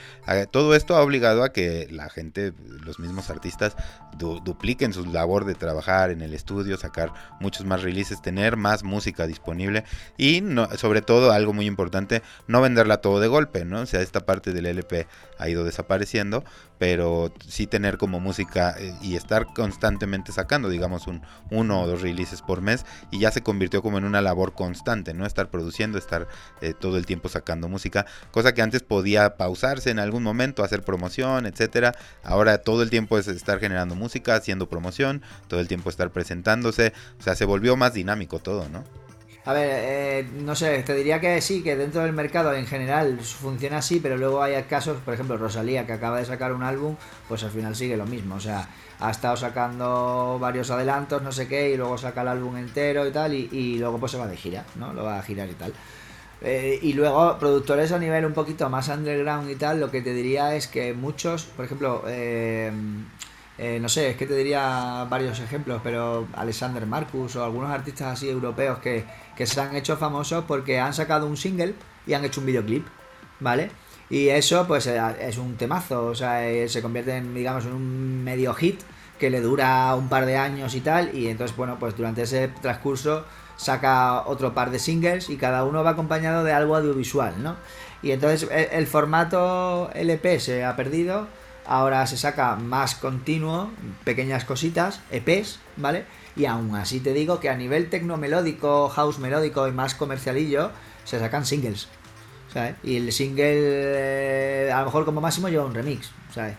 Todo esto ha obligado a que la gente, los mismos artistas, dupliquen su labor de trabajar en el estudio, sacar muchos más releases, tener más música disponible y no, sobre todo algo muy importante, no venderla todo de golpe, ¿no? O sea, esta parte del LP ha ido desapareciendo, pero sí tener como música eh, y estar constantemente sacando, digamos, un uno o dos releases por mes y ya se convirtió como en una labor constante, ¿no? Estar produciendo, estar eh, todo el tiempo sacando música, cosa que antes podía pausarse en algún momento, hacer promoción, etcétera. Ahora todo el tiempo es estar generando música, haciendo promoción, todo el tiempo estar presentándose, o sea, se volvió más dinámico todo, ¿no? A ver, eh, no sé, te diría que sí, que dentro del mercado en general funciona así, pero luego hay casos, por ejemplo, Rosalía, que acaba de sacar un álbum, pues al final sigue lo mismo. O sea, ha estado sacando varios adelantos, no sé qué, y luego saca el álbum entero y tal, y, luego pues se va de gira, ¿no? Lo va a girar y tal. Eh, y luego, productores a nivel un poquito más underground y tal, lo que te diría es que muchos, por ejemplo, eh, eh, no sé, es que te diría varios ejemplos, pero Alexander Marcus o algunos artistas así europeos que, se han hecho famosos porque han sacado un single y han hecho un videoclip, ¿vale? Y eso pues eh, es un temazo, o sea, eh, se convierte en, digamos, en un medio hit que le dura un par de años y tal, y entonces, bueno, pues durante ese transcurso saca otro par de singles y cada uno va acompañado de algo audiovisual, ¿no? Y entonces el formato LP se ha perdido ahora se saca más continuo, pequeñas cositas, EPs, ¿vale? Y aún así te digo que a nivel tecnomelódico, house melódico y más comercialillo, se sacan singles, ¿sabes? Y el single, eh, a lo mejor como máximo lleva un remix, ¿sabes?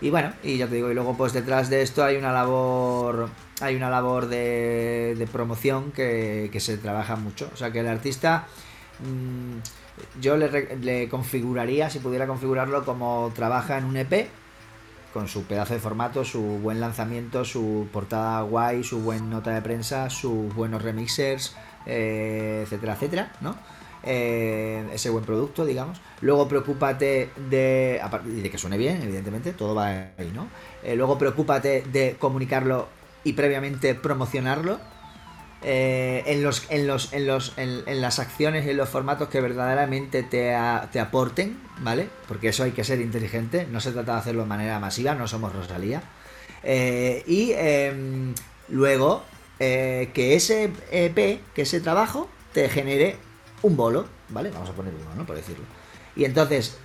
Y bueno, y ya te digo, y luego pues detrás de esto hay una labor hay una labor de, promoción que, que, se trabaja mucho. O sea que el artista mmm, yo le, configuraría, si pudiera configurarlo, como trabaja en un EP, con su pedazo de formato, su buen lanzamiento, su portada guay, su buena nota de prensa, sus buenos remixers, eh, etcétera, etcétera, ¿no? Eh, ese buen producto, digamos. Luego preocúpate de, de que suene bien, evidentemente, todo va ahí, ¿no? Eh, luego preocúpate de comunicarlo y previamente promocionarlo eh, en, los, en, los, en, los, en, las acciones y en los formatos que verdaderamente te, te, aporten, ¿vale? Porque eso hay que ser inteligente, no se trata de hacerlo de manera masiva, no somos Rosalía. Eh, y em, luego eh, que ese EP, que ese trabajo, te genere un bolo, ¿vale? Vamos a poner uno, ¿no? Por decirlo. Y entonces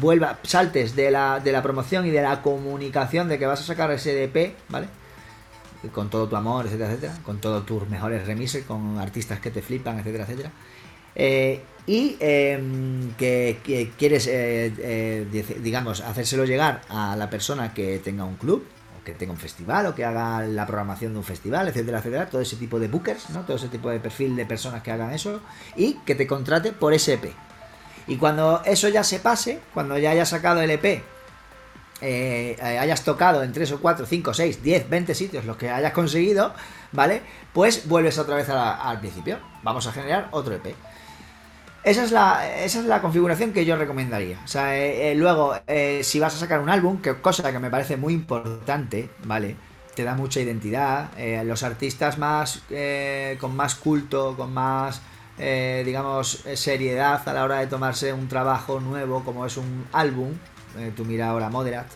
vuelva, saltes de la, de la promoción y de la comunicación de que vas a sacar ese EP, ¿vale? Con todo tu amor, etcétera, etcétera, con todos tus mejores remises, con artistas que te flipan, etcétera, etcétera. Eh, y em, que, quieres, eh, eh, digamos, hacérselo llegar a la persona que tenga un club, o que tenga un festival, o que haga la programación de un festival, etcétera, etcétera, todo ese tipo de bookers, ¿no? Todo ese tipo de perfil de personas que hagan eso, y que te contrate por ese EP. Y cuando eso ya se pase, cuando ya hayas sacado el EP eh, hayas tocado en 3 o 4, 5, 6, 10, 20 sitios, los que hayas conseguido, ¿vale? Pues vuelves otra vez al principio. Vamos a generar otro EP. Esa es, la, esa es la configuración que yo recomendaría. O sea, eh, eh, luego, si vas a sacar un álbum, que cosa que me parece muy importante, ¿vale? Te da mucha identidad. los artistas más con más culto, con más, digamos, seriedad a la hora de tomarse un trabajo nuevo como es un álbum, eh, tú mira ahora Moderat.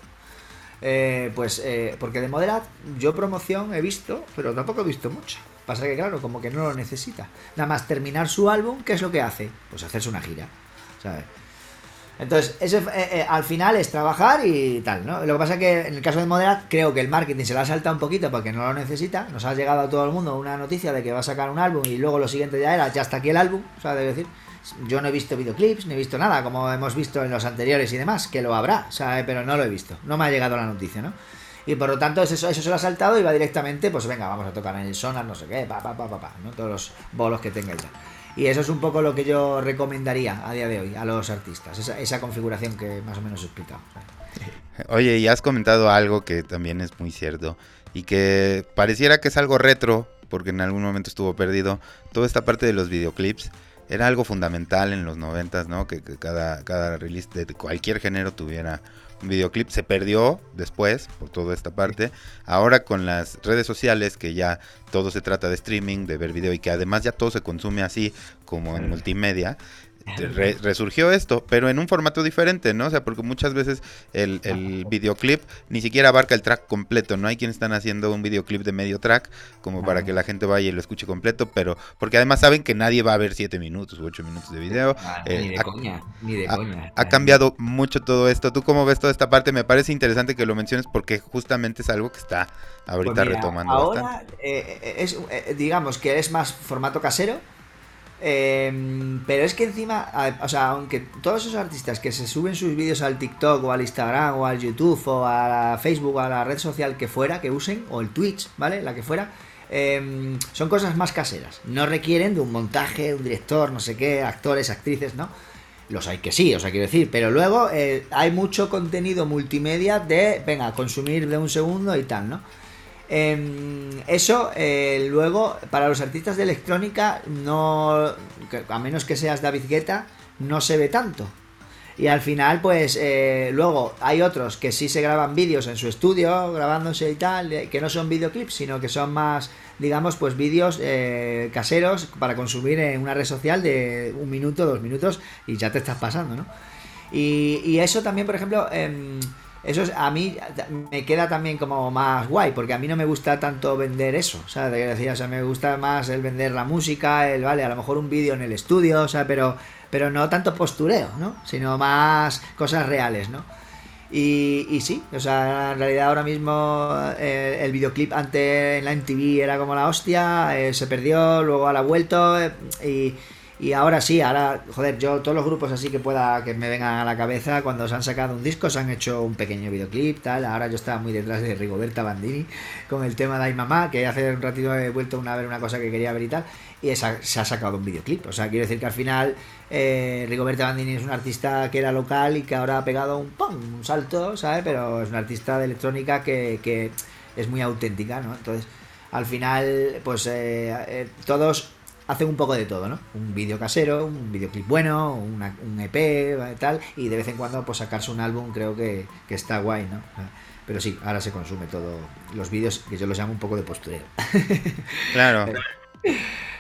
Eh, pues eh, porque de Moderat yo promoción he visto, pero tampoco he visto mucho. Pasa que claro, como que no lo necesita. Nada más terminar su álbum, ¿qué es lo que hace? Pues hacerse una gira. ¿sabes? Entonces, ese, al final es trabajar y tal, ¿no? Lo que pasa es que en el caso de Moderat, creo que el marketing se la ha saltado un poquito porque no lo necesita. Nos ha llegado a todo el mundo una noticia de que va a sacar un álbum y luego lo siguiente ya era, ya está aquí el álbum, o debe decir. Yo no he visto videoclips, no he visto nada, como hemos visto en los anteriores y demás, que lo habrá, pero no lo he visto. No me ha llegado la noticia, ¿no? Y por lo tanto, eso, eso se lo ha saltado y va directamente, pues venga, vamos a tocar en el sonar, no sé qué, pa, pa, pa, pa, pa ¿no? Todos los bolos que tenga ya. Y eso es un poco lo que yo recomendaría a día de hoy a los artistas, esa, esa configuración que más o menos he explicado. Oye, y has comentado algo que también es muy cierto y que pareciera que es algo retro, porque en algún momento estuvo perdido, toda esta parte de los videoclips era algo fundamental en los noventas, ¿no? Que, cada, cada release de cualquier género tuviera un videoclip. Se perdió después por toda esta parte. Ahora con las redes sociales, que ya todo se trata de streaming, de ver video y que además ya todo se consume así como en multimedia, resurgió esto, pero en un formato diferente, ¿no? O sea, porque muchas veces el, videoclip ni siquiera abarca el track completo, ¿no? Hay quienes están haciendo un videoclip de medio track como para que la gente vaya y lo escuche completo, pero porque además saben que nadie va a ver 7 minutos u 8 minutos de video. Ah, ni de coña, ni de coña. Ha cambiado mucho todo esto. ¿Tú cómo ves toda esta parte? Me parece interesante que lo menciones porque justamente es algo que está ahorita pues retomando ahora, eh, eh, es, eh, digamos que es más formato casero Em, pero es que encima, o sea, aunque todos esos artistas que se suben sus vídeos al TikTok o al Instagram o al YouTube o a Facebook o a la red social que fuera, que usen, o el Twitch, ¿vale? La que fuera, em, son cosas más caseras. No requieren de un montaje, un director, no sé qué, actores, actrices, ¿no? Los hay que sí, o sea, quiero decir, pero luego eh, hay mucho contenido multimedia de, venga, consumir de un segundo y tal, ¿no? Em, eso, eh, luego, para los artistas de electrónica, no, a menos que seas David Guetta, no se ve tanto. Y al final, pues, eh, luego hay otros que sí se graban vídeos en su estudio, grabándose y tal, que no son videoclips, sino que son más, digamos, pues vídeos eh, caseros para consumir en una red social de un minuto, dos minutos, y ya te estás pasando, ¿no? Y, y eso también, por ejemplo, em, eso a mí me queda también como más guay, porque a mí no me gusta tanto vender eso, ¿sabes? O sea, me gusta más el vender la música, el, vale, a lo mejor un vídeo en el estudio, o sea, pero pero no tanto postureo, ¿no? Sino más cosas reales, ¿no? Y, y sí, o sea, en realidad ahora mismo eh, el videoclip antes en la MTV era como la hostia, eh, se perdió, luego ha vuelto eh, y y ahora sí, ahora, joder, yo todos los grupos así que pueda que me vengan a la cabeza, cuando se han sacado un disco, se han hecho un pequeño videoclip, tal. Ahora yo estaba muy detrás de Rigoberta Bandini con el tema de Ay Mamá, que hace un ratito he vuelto a ver una cosa que quería ver y tal, y esa, se ha sacado un videoclip. O sea, quiero decir que al final eh, Rigoberta Bandini es un artista que era local y que ahora ha pegado un ¡pum! un salto, ¿sabes? Pero es una artista de electrónica que, que es muy auténtica, ¿no? Entonces, al final, pues eh, eh, todos hacen un poco de todo, ¿no? Un vídeo casero, un videoclip bueno, un EP, tal, y de vez en cuando pues sacarse un álbum creo que, está guay, ¿no? Pero sí, ahora se consume todo, los vídeos que yo los llamo un poco de postureo. Claro.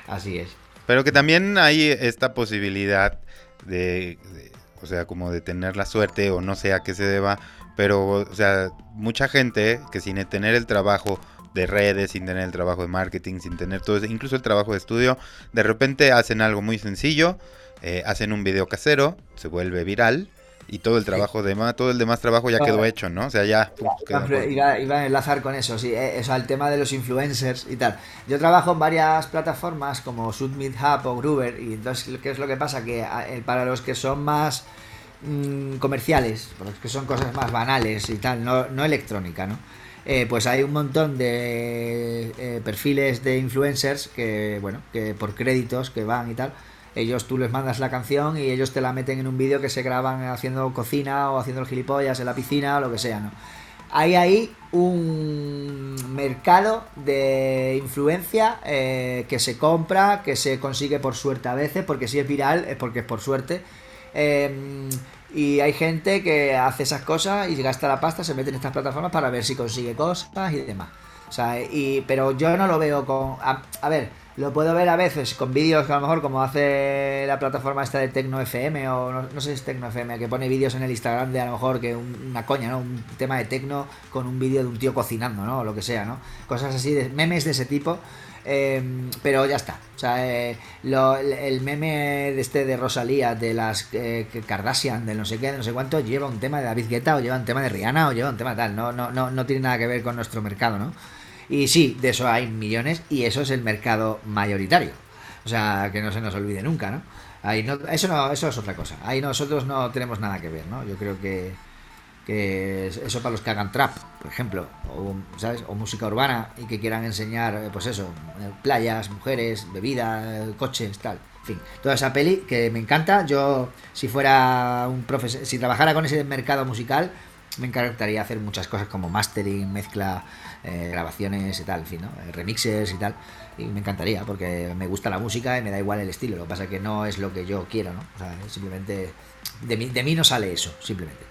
Así es. Pero que también hay esta posibilidad de, de, o sea, como de tener la suerte o no sé a qué se deba, pero, o sea, mucha gente que sin tener el trabajo de redes, sin tener el trabajo de marketing, sin tener todo eso, incluso el trabajo de estudio, de repente hacen algo muy sencillo, eh, hacen un video casero, se vuelve viral y todo el trabajo de demás, todo el demás trabajo ya quedó hecho, ¿no? O sea, ya. iba, a enlazar con eso, sí, eh, eso, el tema de los influencers y tal. Yo trabajo en varias plataformas como Submit Hub o Groover, y entonces, ¿qué es lo que pasa? Que eh, para los que son más mm, comerciales, para los que son cosas más banales y tal, no, no electrónica, ¿no? Eh, pues hay un montón de eh, perfiles de influencers que, bueno, que por créditos que van y tal, ellos tú les mandas la canción y ellos te la meten en un vídeo que se graban haciendo cocina o haciendo el gilipollas en la piscina o lo que sea, ¿no? Hay ahí un mercado de influencia eh, que se compra, que se consigue por suerte a veces, porque si es viral es porque es por suerte. Y hay gente que hace esas cosas y gasta la pasta, se mete en estas plataformas para ver si consigue cosas y demás. O sea, y, pero yo no lo veo con... A, ver, lo puedo ver a veces con vídeos que a lo mejor como hace la plataforma esta de Tecno FM o no, sé si es Tecno FM, que pone vídeos en el Instagram de a lo mejor que una coña, ¿no? Un tema de Tecno con un vídeo de un tío cocinando, ¿no? O lo que sea, ¿no? Cosas así, de memes de ese tipo Em, pero ya está. O sea, eh, el meme de este de Rosalía, de las eh, Kardashian, de no sé qué, de no sé cuánto, lleva un tema de David Guetta, o lleva un tema de Rihanna, o lleva un tema tal. No, no, no, no tiene nada que ver con nuestro mercado, ¿no? Y sí, de eso hay millones, y eso es el mercado mayoritario. O sea, que no se nos olvide nunca, ¿no? Ahí no eso no, eso es otra cosa. Ahí nosotros no tenemos nada que ver, ¿no? Yo creo que eso para los que hagan trap, por ejemplo, o, ¿sabes? o música urbana y que quieran enseñar, eh, pues eso, eh, playas, mujeres, bebida, coches, tal. En fin, toda esa peli que me encanta. Yo, si fuera un profesor, si trabajara con ese mercado musical, me encantaría hacer muchas cosas como mastering, mezcla, eh, grabaciones y tal, en fin, ¿no? remixes y tal. Y me encantaría, porque me gusta la música y me da igual el estilo. Lo que pasa es que no es lo que yo quiero, ¿no? O sea, simplemente de mí, de mí no sale eso, simplemente.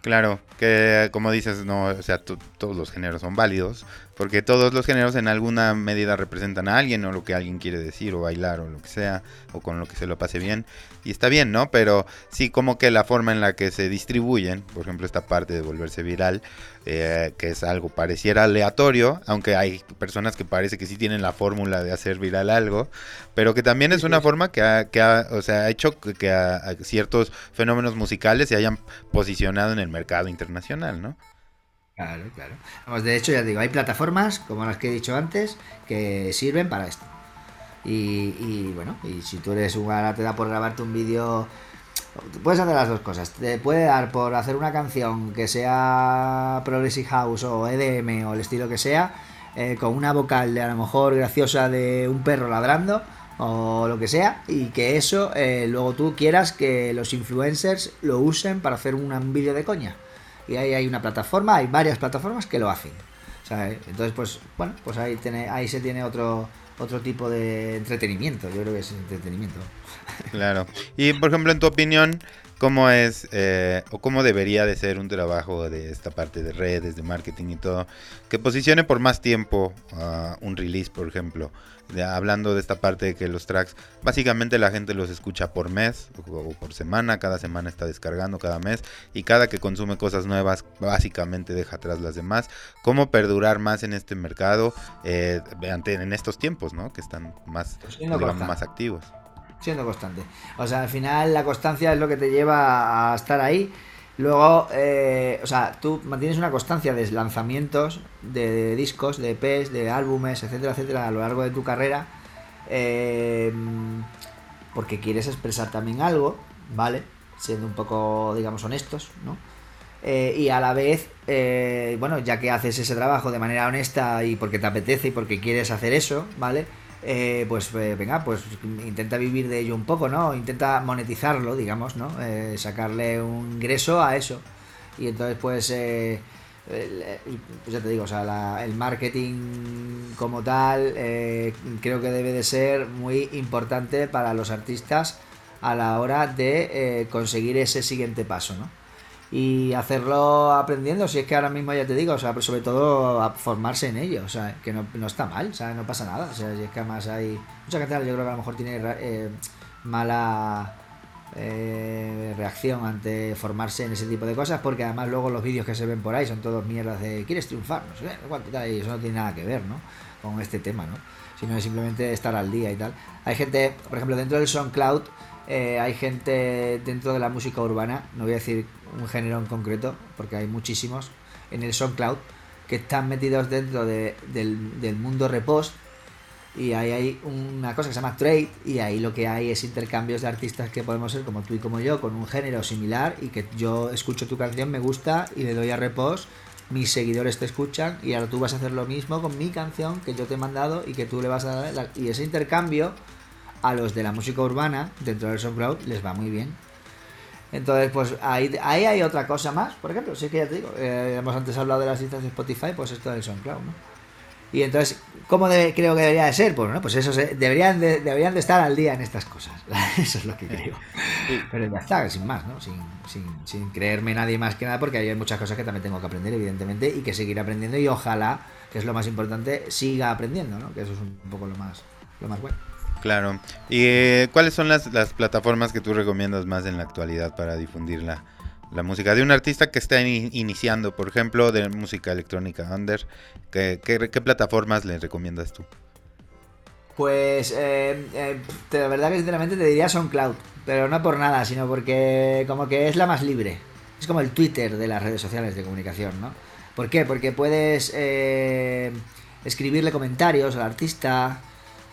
Claro, que como dices, no, o sea, todos los géneros son válidos, porque todos los géneros en alguna medida representan a alguien o lo que alguien quiere decir o bailar o lo que sea, o con lo que se lo pase bien, y está bien, ¿no? Pero sí como que la forma en la que se distribuyen, por ejemplo, esta parte de volverse viral, eh, que es algo pareciera aleatorio, aunque hay personas que parece que sí tienen la fórmula de hacer viral algo, pero que también es una forma que ha, que ha, o sea, ha hecho que a, ciertos fenómenos musicales se hayan posicionado en el mercado internacional, ¿no? Claro, claro. Vamos, de hecho, ya digo, hay plataformas, como las que he dicho antes, que sirven para esto. Y, y bueno, y si tú eres un te da por grabarte un vídeo Puedes hacer las dos cosas. Te puede dar por hacer una canción que sea Progressive House o EDM o el estilo que sea. eh, con una vocal de a lo mejor graciosa de un perro ladrando o lo que sea y que eso eh, luego tú quieras que los influencers lo usen para hacer un vídeo de coña. Y ahí hay una plataforma, hay varias plataformas que lo hacen. Entonces, pues, bueno, pues ahí, tiene, ahí se tiene otro, otro tipo de entretenimiento. Yo creo que es entretenimiento. Claro. Y, por ejemplo, en tu opinión, ¿cómo es eh, o cómo debería de ser un trabajo de esta parte de redes, de marketing y todo, que posicione por más tiempo un release, por ejemplo? hablando de esta parte de que los tracks, básicamente la gente los escucha por mes o, por semana, cada semana está descargando cada mes y cada que consume cosas nuevas básicamente deja atrás las demás. ¿Cómo perdurar más en este mercado eh, en estos tiempos, ¿no? Que están más, pues más activos. Siendo constante. O sea, al final la constancia es lo que te lleva a estar ahí Luego, eh, o sea, tú mantienes una constancia de lanzamientos, de, discos, de EPs, de álbumes, etcétera, etcétera, a lo largo de tu carrera, eh, porque quieres expresar también algo, ¿vale? Siendo un poco, digamos, honestos, ¿no? Eh, y a la vez, bueno, ya que haces ese trabajo de manera honesta y porque te apetece y porque quieres hacer eso, ¿vale? Eh, pues eh, venga, pues intenta vivir de ello un poco, ¿no? Intenta monetizarlo, digamos, ¿no? Eh, sacarle un ingreso a eso. Y entonces, pues, pues ya te digo, o sea, el marketing como tal creo que debe de ser muy importante para los artistas a la hora de conseguir ese siguiente paso, ¿no? Y hacerlo aprendiendo, si es que ahora mismo ya te digo, o sea, sobre todo a formarse en ello, o sea, que no, no está mal, o sea, no pasa nada, o sea, si es que además hay mucha gente, yo creo que a lo mejor tiene eh, mala eh, reacción ante formarse en ese tipo de cosas, porque además luego los vídeos que se ven por ahí son todos mierdas de quieres triunfar, no sé, cuánto, y eso no tiene nada que ver, ¿no? Con este tema, ¿no? Sino simplemente estar al día y tal. Hay gente, por ejemplo, dentro del SoundCloud, eh, hay gente dentro de la música urbana, no voy a decir un género en concreto, porque hay muchísimos en el SoundCloud, que están metidos dentro del, mundo repost. Y ahí hay una cosa que se llama trade, y ahí lo que hay es intercambios de artistas que podemos ser como tú y como yo, con un género similar, y que yo escucho tu canción, me gusta, y le doy a repost, mis seguidores te escuchan, y ahora tú vas a hacer lo mismo con mi canción que yo te he mandado y que tú le vas a dar. Y ese intercambio a los de la música urbana dentro del SoundCloud les va muy bien. Entonces, pues ahí, ahí hay otra cosa más, por ejemplo, sí que ya te digo, eh, hemos antes hablado de las listas de Spotify, pues esto del SoundCloud, ¿no? Y entonces, ¿cómo creo que debería de ser? Pues, ¿no? pues eso deberían, de, deberían de estar al día en estas cosas. eso es lo que creo. Pero ya está, sin más, ¿no? Sin, sin, sin creerme nadie más que nada, porque hay muchas cosas que también tengo que aprender, evidentemente, y que seguir aprendiendo, y ojalá, que es lo más importante, siga aprendiendo, ¿no? Que eso es un poco lo más, lo más bueno. Claro. ¿Y eh, cuáles son las, plataformas que tú recomiendas más en la actualidad para difundir la, música de un artista que está iniciando, por ejemplo, de música electrónica under? ¿Qué, plataformas le recomiendas tú? Pues eh, eh, la verdad que sinceramente te diría SoundCloud, pero no por nada, sino porque como que es la más libre. Es como el Twitter de las redes sociales de comunicación, ¿no? ¿Por qué? Porque puedes escribirle comentarios al artista,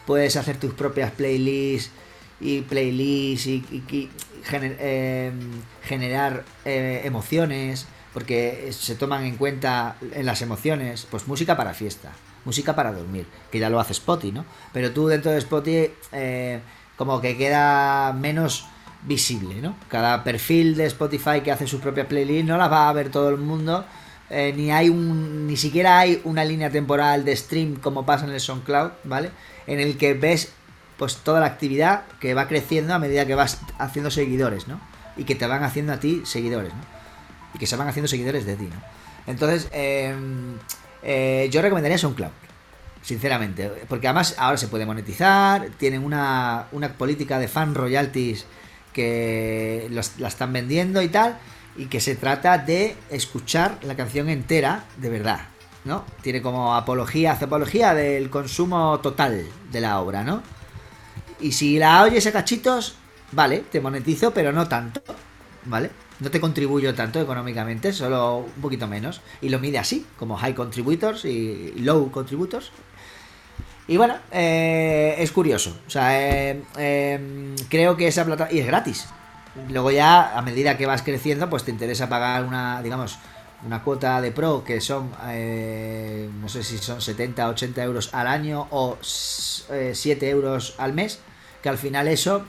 puedes hacer tus propias playlists y playlists y, em, generar eh, emociones, porque se toman en cuenta en las emociones, pues música para fiesta, música para dormir, que ya lo hace Spotify, ¿no? Pero tú dentro de Spotify eh, como que queda menos visible, ¿no? Cada perfil de Spotify que hace su propia playlist no la va a ver todo el mundo, eh, ni hay un, ni siquiera hay una línea temporal de stream como pasa en el SoundCloud, ¿vale? En el que ves pues toda la actividad que va creciendo a medida que vas haciendo seguidores, ¿no? Y que te van haciendo a ti seguidores, ¿no? Y que se van haciendo seguidores de ti, ¿no? Entonces, em, eh, yo recomendaría SoundCloud, sinceramente, porque además ahora se puede monetizar, tienen una, una política de fan royalties que la están vendiendo y tal y que se trata de escuchar la canción entera de verdad, ¿no? Tiene como apología, hace apología del consumo total de la obra, ¿no? Y si la oyes a cachitos, vale, te monetizo, pero no tanto, ¿vale? No te contribuyo tanto económicamente, solo un poquito menos. Y lo mide así, como high contributors y low contributors. Y bueno, eh, es curioso. O sea, eh, eh, creo que esa plataforma... Y es gratis. Luego ya, a medida que vas creciendo, pues te interesa pagar una, digamos, una cuota de pro que son, eh, no sé si son 70, 80 euros al año o 7 eh, euros al mes, que al final eso,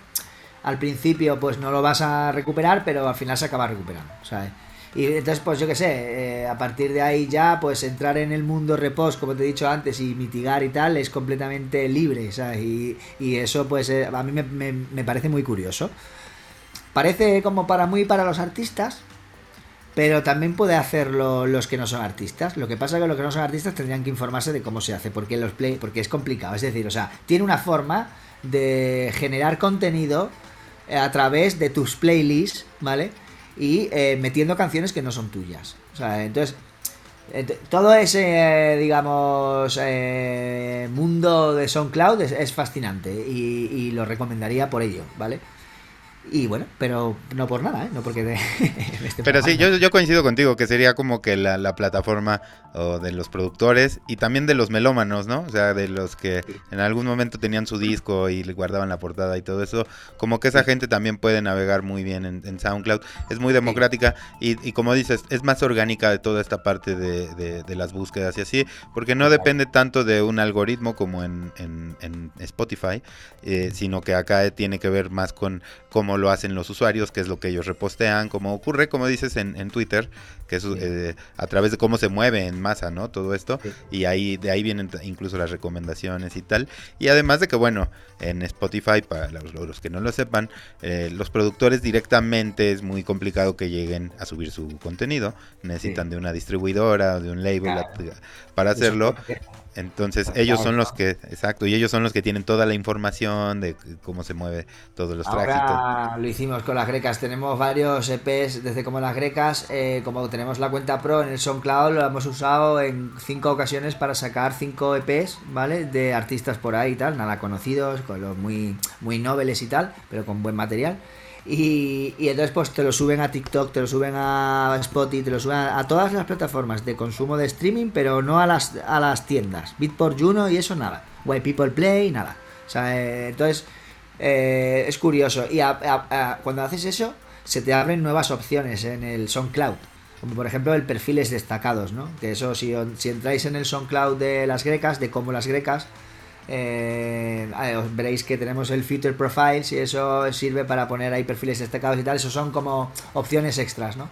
al principio pues no lo vas a recuperar, pero al final se acaba recuperando, ¿sabes? Y entonces, pues yo qué sé, eh, a partir de ahí ya, pues entrar en el mundo repos, como te he dicho antes, y mitigar y tal, es completamente libre, ¿sabes? Y, y eso, pues a mí me, me parece muy curioso. Parece como para muy para los artistas, pero también puede hacerlo los que no son artistas. Lo que pasa es que los que no son artistas tendrían que informarse de cómo se hace, porque los play, porque es complicado. Es decir, o sea, tiene una forma de generar contenido eh, a través de tus playlists, ¿vale? Y eh, metiendo canciones que no son tuyas. O sea, entonces, todo ese, digamos, eh, mundo de SoundCloud es, fascinante y, lo recomendaría por ello, ¿vale? Y bueno, pero no por nada, ¿eh? No porque... De, pero sí, yo, yo coincido contigo, que sería como que la, la, plataforma de los productores y también de los melómanos, ¿no? O sea, de los que en algún momento tenían su disco y le guardaban la portada y todo eso, como que esa gente también puede navegar muy bien en, SoundCloud. Es muy democrática y, y, como dices, es más orgánica de toda esta parte de, de, las búsquedas y así, porque no depende tanto de un algoritmo como en, en, en Spotify, eh, sino que acá tiene que ver más con cómo lo hacen los usuarios, que es lo que ellos repostean, como ocurre, como dices, en, en Twitter, que es eh, a través de cómo se mueve en masa, ¿no? Todo esto, y ahí de ahí vienen incluso las recomendaciones y tal. Y además de que, bueno, en Spotify, para los, que no lo sepan, eh, los productores directamente es muy complicado que lleguen a subir su contenido, necesitan de una distribuidora o de un label para hacerlo. Entonces ellos son los que, exacto, y ellos son los que tienen toda la información de cómo se mueve todos los tracks. Lo hicimos con las grecas, tenemos varios EPs desde como las grecas, eh, como tenemos la cuenta pro en el SoundCloud, lo hemos usado en cinco ocasiones para sacar cinco EPs, ¿vale? De artistas por ahí y tal, nada conocidos, con los muy, muy nobles y tal, pero con buen material. Y, entonces pues te lo suben a TikTok, te lo suben a Spotify, te lo suben a, todas las plataformas de consumo de streaming, pero no a las, a las tiendas. Beatport Juno y eso nada. White People Play, nada. O sea, eh, entonces eh, es curioso. Y cuando haces eso, se te abren nuevas opciones en el SoundCloud. Como por ejemplo el perfiles destacados, ¿no? Que eso, si entráis en el SoundCloud de las grecas, de cómo las grecas, eh, veréis que tenemos el Future Profiles y eso sirve para poner ahí perfiles destacados y tal. Eso son como opciones extras, ¿no?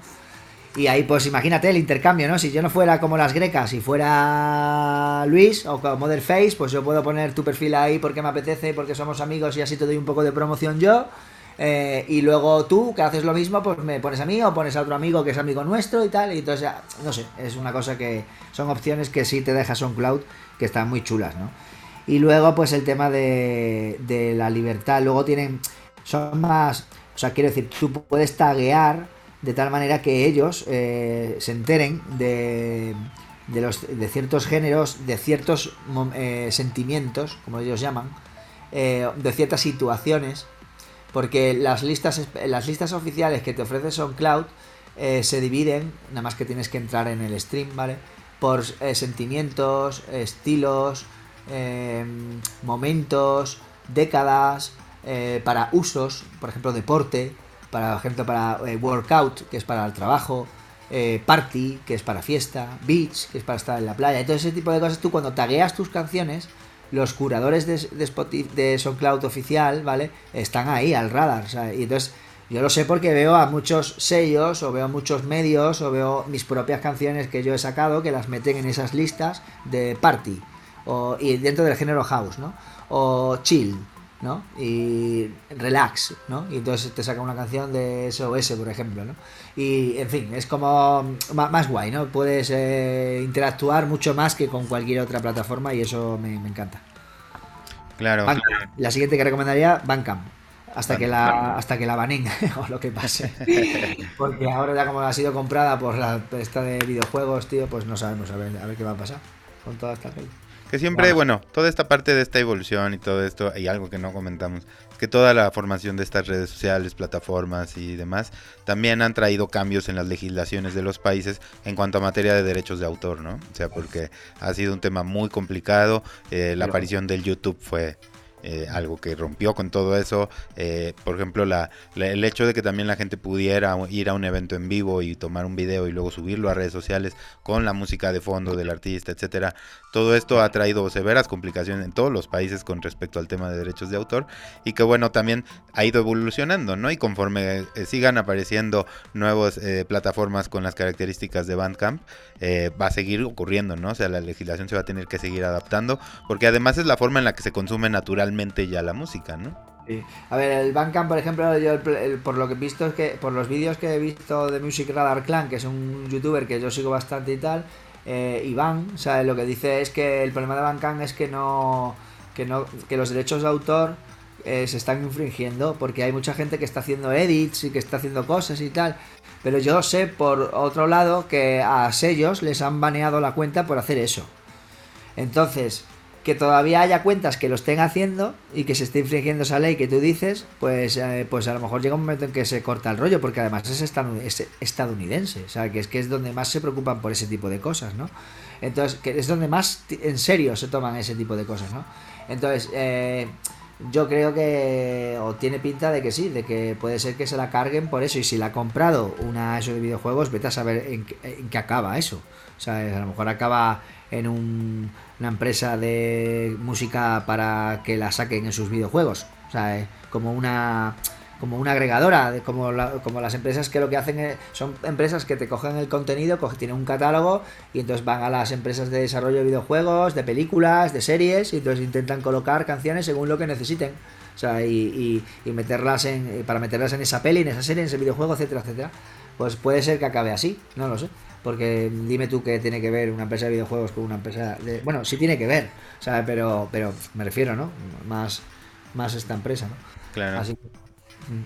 Y ahí, pues imagínate el intercambio, ¿no? Si yo no fuera como las grecas, si fuera Luis o como Face, pues yo puedo poner tu perfil ahí porque me apetece, porque somos amigos y así te doy un poco de promoción yo. Eh, y luego tú, que haces lo mismo, pues me pones a mí o pones a otro amigo que es amigo nuestro y tal. Y entonces, no sé, es una cosa que son opciones que sí te deja SoundCloud que están muy chulas, ¿no? Y luego, pues el tema de, de la libertad. Luego tienen. Son más. O sea, quiero decir, tú puedes taguear de tal manera que ellos eh, se enteren de, de, los, de ciertos géneros, de ciertos eh, sentimientos, como ellos llaman, eh, de ciertas situaciones. Porque las listas, las listas oficiales que te ofrece SoundCloud se dividen, nada más que tienes que entrar en el stream, ¿vale? Por sentimientos, estilos, Em, momentos, décadas, eh, para usos, por ejemplo, deporte, para ejemplo, para eh, workout, que es para el trabajo, eh, party, que es para fiesta, beach, que es para estar en la playa. Entonces, ese tipo de cosas, tú cuando tagueas tus canciones, los curadores de, de, de SoundCloud oficial, ¿vale? Están ahí al radar. Y entonces, yo lo sé porque veo a muchos sellos, o veo muchos medios, o veo mis propias canciones que yo he sacado, que las meten en esas listas de party o, y dentro del género house, ¿no? O chill, ¿no? Y relax, ¿no? Y entonces te saca una canción de SOS, por ejemplo, ¿no? Y, en fin, es como más, guay, ¿no? Puedes eh, interactuar mucho más que con cualquier otra plataforma y eso me, encanta. Claro. La siguiente que recomendaría, Bandcamp. Hasta que la hasta que la banen o lo que pase. Porque ahora ya como ha sido comprada por la esta de videojuegos, tío, pues no sabemos a ver, a ver qué va a pasar con toda esta gente. Que siempre, bueno, toda esta parte de esta evolución y todo esto, y algo que no comentamos, que toda la formación de estas redes sociales, plataformas y demás, también han traído cambios en las legislaciones de los países en cuanto a materia de derechos de autor, ¿no? O sea, porque ha sido un tema muy complicado, eh, la aparición del YouTube fue eh, algo que rompió con todo eso. Eh, por ejemplo, el hecho de que también la gente pudiera ir a un evento en vivo y tomar un video y luego subirlo a redes sociales con la música de fondo del artista, etcétera. Todo esto ha traído severas complicaciones en todos los países con respecto al tema de derechos de autor y que bueno, también ha ido evolucionando, ¿no? Y conforme eh, sigan apareciendo nuevas plataformas con las características de Bandcamp, va a seguir ocurriendo, ¿no? O sea, la legislación se va a tener que seguir adaptando porque además es la forma en la que se consume naturalmente ya la música, ¿no? A ver, el Bandcamp, por ejemplo, yo por lo que he visto es que por los vídeos que he visto de Music Radar Clan, que es un youtuber que yo sigo bastante y tal, eh, Iván, o sea, lo que dice es que el problema de Bandcamp es que no que no que los derechos de autor eh, se están infringiendo porque hay mucha gente que está haciendo edits y que está haciendo cosas y tal. Pero yo sé por otro lado que a sellos les han baneado la cuenta por hacer eso. Entonces, que todavía haya cuentas que lo estén haciendo y que se esté infringiendo esa ley que tú dices, pues, eh, pues a lo mejor llega un momento en que se corta el rollo, porque además es estadounidense, o sea, que es que es donde más se preocupan por ese tipo de cosas, ¿no? Entonces, que es donde más en serio se toman ese tipo de cosas, ¿no? Entonces, eh, yo creo que o tiene pinta de que sí, de que puede ser que se la carguen por eso. Y si la ha comprado una eso de videojuegos, vete a saber en, en qué acaba eso. O sea, a lo mejor acaba en una empresa de música para que la saquen en sus videojuegos. O sea, eh, como una como una agregadora, como, como las empresas que lo que hacen son empresas que te cogen el contenido, tienen un catálogo y entonces van a las empresas de desarrollo de videojuegos, de películas, de series y entonces intentan colocar canciones según lo que necesiten. O sea, y, y, meterlas en, para meterlas en esa peli, en esa serie, en ese videojuego, etcétera, etcétera. Pues puede ser que acabe así, no lo sé. Porque dime tú que tiene que ver una empresa de videojuegos con una empresa de... Bueno, sí tiene que ver, o pero, pero me refiero, ¿no? Más, más esta empresa, ¿no? Claro. Mm.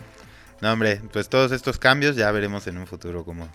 No, hombre, pues todos estos cambios ya veremos en un futuro cómo,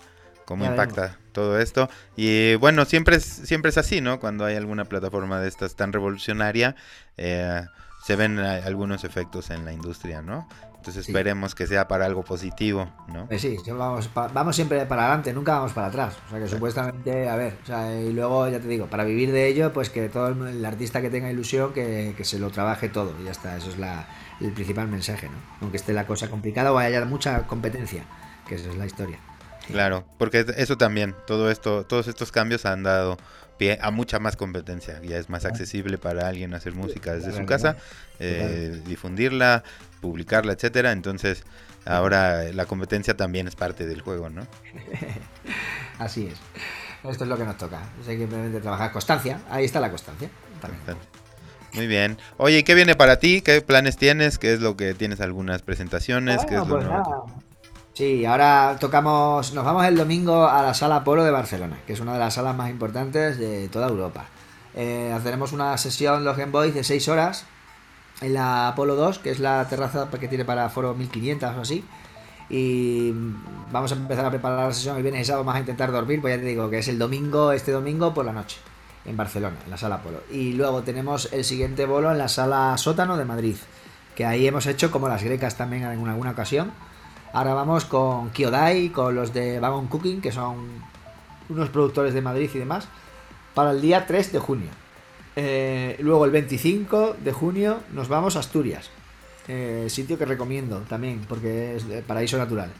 cómo impacta todo esto. Y bueno, siempre es, siempre es así, ¿no? Cuando hay alguna plataforma de estas tan revolucionaria, eh, se ven eh, algunos efectos en la industria, ¿no? Entonces esperemos que sea para algo positivo, ¿no? Eh, sí, vamos, vamos siempre para adelante, nunca vamos para atrás. O sea que supuestamente, a ver, o sea, y luego ya te digo, para vivir de ello, pues que todo el, artista que tenga ilusión, que, se lo trabaje todo y ya está. Eso es la, el principal mensaje, ¿no? Aunque esté la cosa complicada o haya mucha competencia, que esa es la historia. Claro, porque eso también, todo esto, todos estos cambios han dado pie a mucha más competencia. Ya es más accesible para alguien hacer música desde su casa, eh, difundirla, publicarla, etcétera. Entonces, ahora la competencia también es parte del juego, ¿no? Así es. Esto es lo que nos toca. simplemente trabajar constancia. Ahí está la constancia. Muy bien. Oye, ¿y qué viene para ti? ¿Qué planes tienes? ¿Qué es lo que tienes? ¿Algunas presentaciones? ¿Qué es pues Sí, ahora tocamos, nos vamos el domingo a la sala Polo de Barcelona, que es una de las salas más importantes de toda Europa. Eh, haceremos una sesión los Game Boys de 6 horas en la Apolo 2, que es la terraza que tiene para foro 1500 o así. Y vamos a empezar a preparar la sesión el viernes y sábado. Vamos a intentar dormir, pues ya te digo que es el domingo, este domingo por la noche, en Barcelona, en la sala Apolo. Y luego tenemos el siguiente bolo en la sala Sótano de Madrid, que ahí hemos hecho como las grecas también en alguna ocasión. Ahora vamos con Kyodai, con los de Wagon Cooking, que son unos productores de Madrid y demás, para el día 3 de junio. Eh, luego el 25 de junio nos vamos a Asturias. Eh, sitio que recomiendo también, porque es paraíso natural.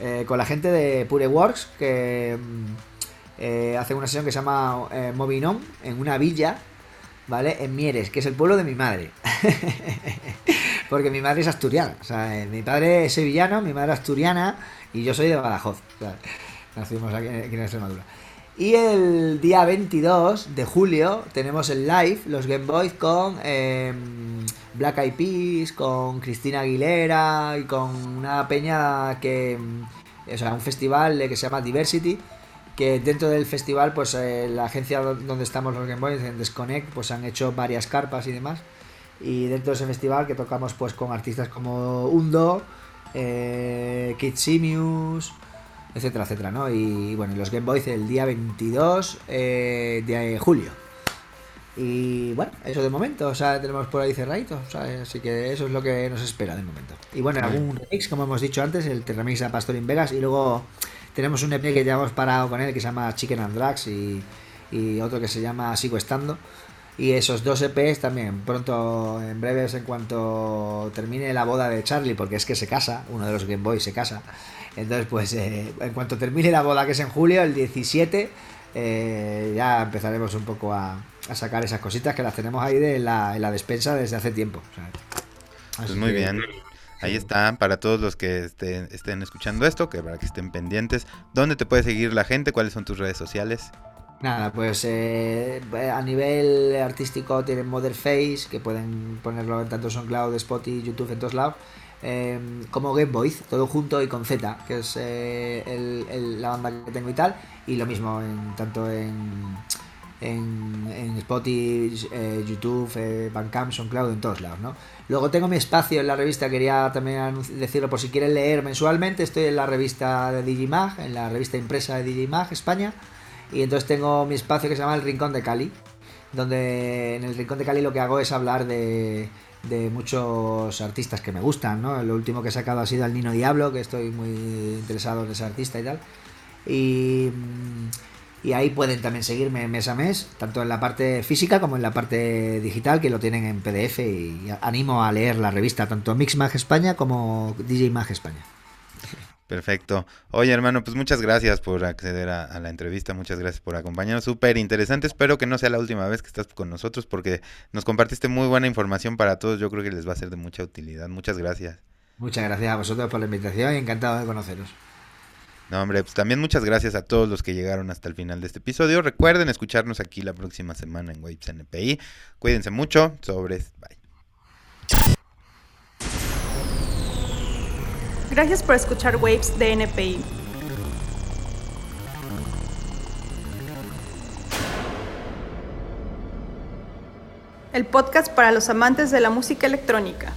Eh, con la gente de Pure Works, que mm, hace una sesión que se llama Movinon, en una villa, ¿vale? En Mieres, que es el pueblo de mi madre. porque mi madre es asturiana. O sea, mi padre es sevillano, mi madre asturiana y yo soy de Badajoz. nacimos aquí en Extremadura. Y el día 22 de julio tenemos el live, los Game Boys con em, Black Eyed Peas, con Cristina Aguilera y con una peña que... Em, o sea, un festival que se llama Diversity, que dentro del festival, pues eh, la agencia donde estamos los Game Boys, en Desconnect, pues han hecho varias carpas y demás. Y dentro de ese festival que tocamos pues con artistas como Undo, eh, Kid Simius etcétera, etcétera, ¿no? Y bueno, los Game Boys el día 22 eh, de julio. Y bueno, eso de momento, o sea, tenemos por ahí cerradito, o sea, así que eso es lo que nos espera de momento. Y bueno, algún remix, como hemos dicho antes, el remix a Pastor in Vegas, y luego tenemos un EP que ya hemos parado con él que se llama Chicken and Drugs y, y otro que se llama Sigo Estando. Y esos dos EPs también, pronto, en breves, en cuanto termine la boda de Charlie, porque es que se casa, uno de los Game Boys se casa. Entonces, pues, eh, en cuanto termine la boda, que es en julio, el 17, eh, ya empezaremos un poco a, sacar esas cositas que las tenemos ahí de la, en la despensa desde hace tiempo. pues muy bien. Ahí está, para todos los que estén, estén escuchando esto, que para que estén pendientes. ¿Dónde te puede seguir la gente? ¿Cuáles son tus redes sociales? Nada, pues eh, a nivel artístico tienen Mother Face, que pueden ponerlo en tanto SoundCloud, Spotify, YouTube, en todos lados. Em, como Game Boys, todo junto y con Z, que es eh, la banda que tengo y tal. Y lo mismo en, tanto en, en, Spotify, eh, YouTube, eh, Bandcamp, SoundCloud, en todos lados, ¿no? Luego tengo mi espacio en la revista, quería también decirlo por si quieren leer mensualmente, estoy en la revista de Digimag, en la revista impresa de Digimag España y entonces tengo mi espacio que se llama El Rincón de Cali, donde en el Rincón de Cali lo que hago es hablar de, muchos artistas que me gustan, ¿no? Lo último que he sacado ha sido El Nino Diablo, que estoy muy interesado en ese artista y tal. Y, y ahí pueden también seguirme mes a mes, tanto en la parte física como en la parte digital, que lo tienen en PDF y animo a leer la revista, tanto Mixmag España como DJ Mag España. Perfecto. Oye, hermano, pues muchas gracias por acceder a, la entrevista, muchas gracias por acompañarnos. Súper interesante. Espero que no sea la última vez que estás con nosotros porque nos compartiste muy buena información para todos. Yo creo que les va a ser de mucha utilidad. Muchas gracias. Muchas gracias a vosotros por la invitación y encantado de conoceros. No, hombre, pues también muchas gracias a todos los que llegaron hasta el final de este episodio. Recuerden escucharnos aquí la próxima semana en Waves NPI. Cuídense mucho. Sobres. Bye. Gracias por escuchar Waves de NPI. El podcast para los amantes de la música electrónica.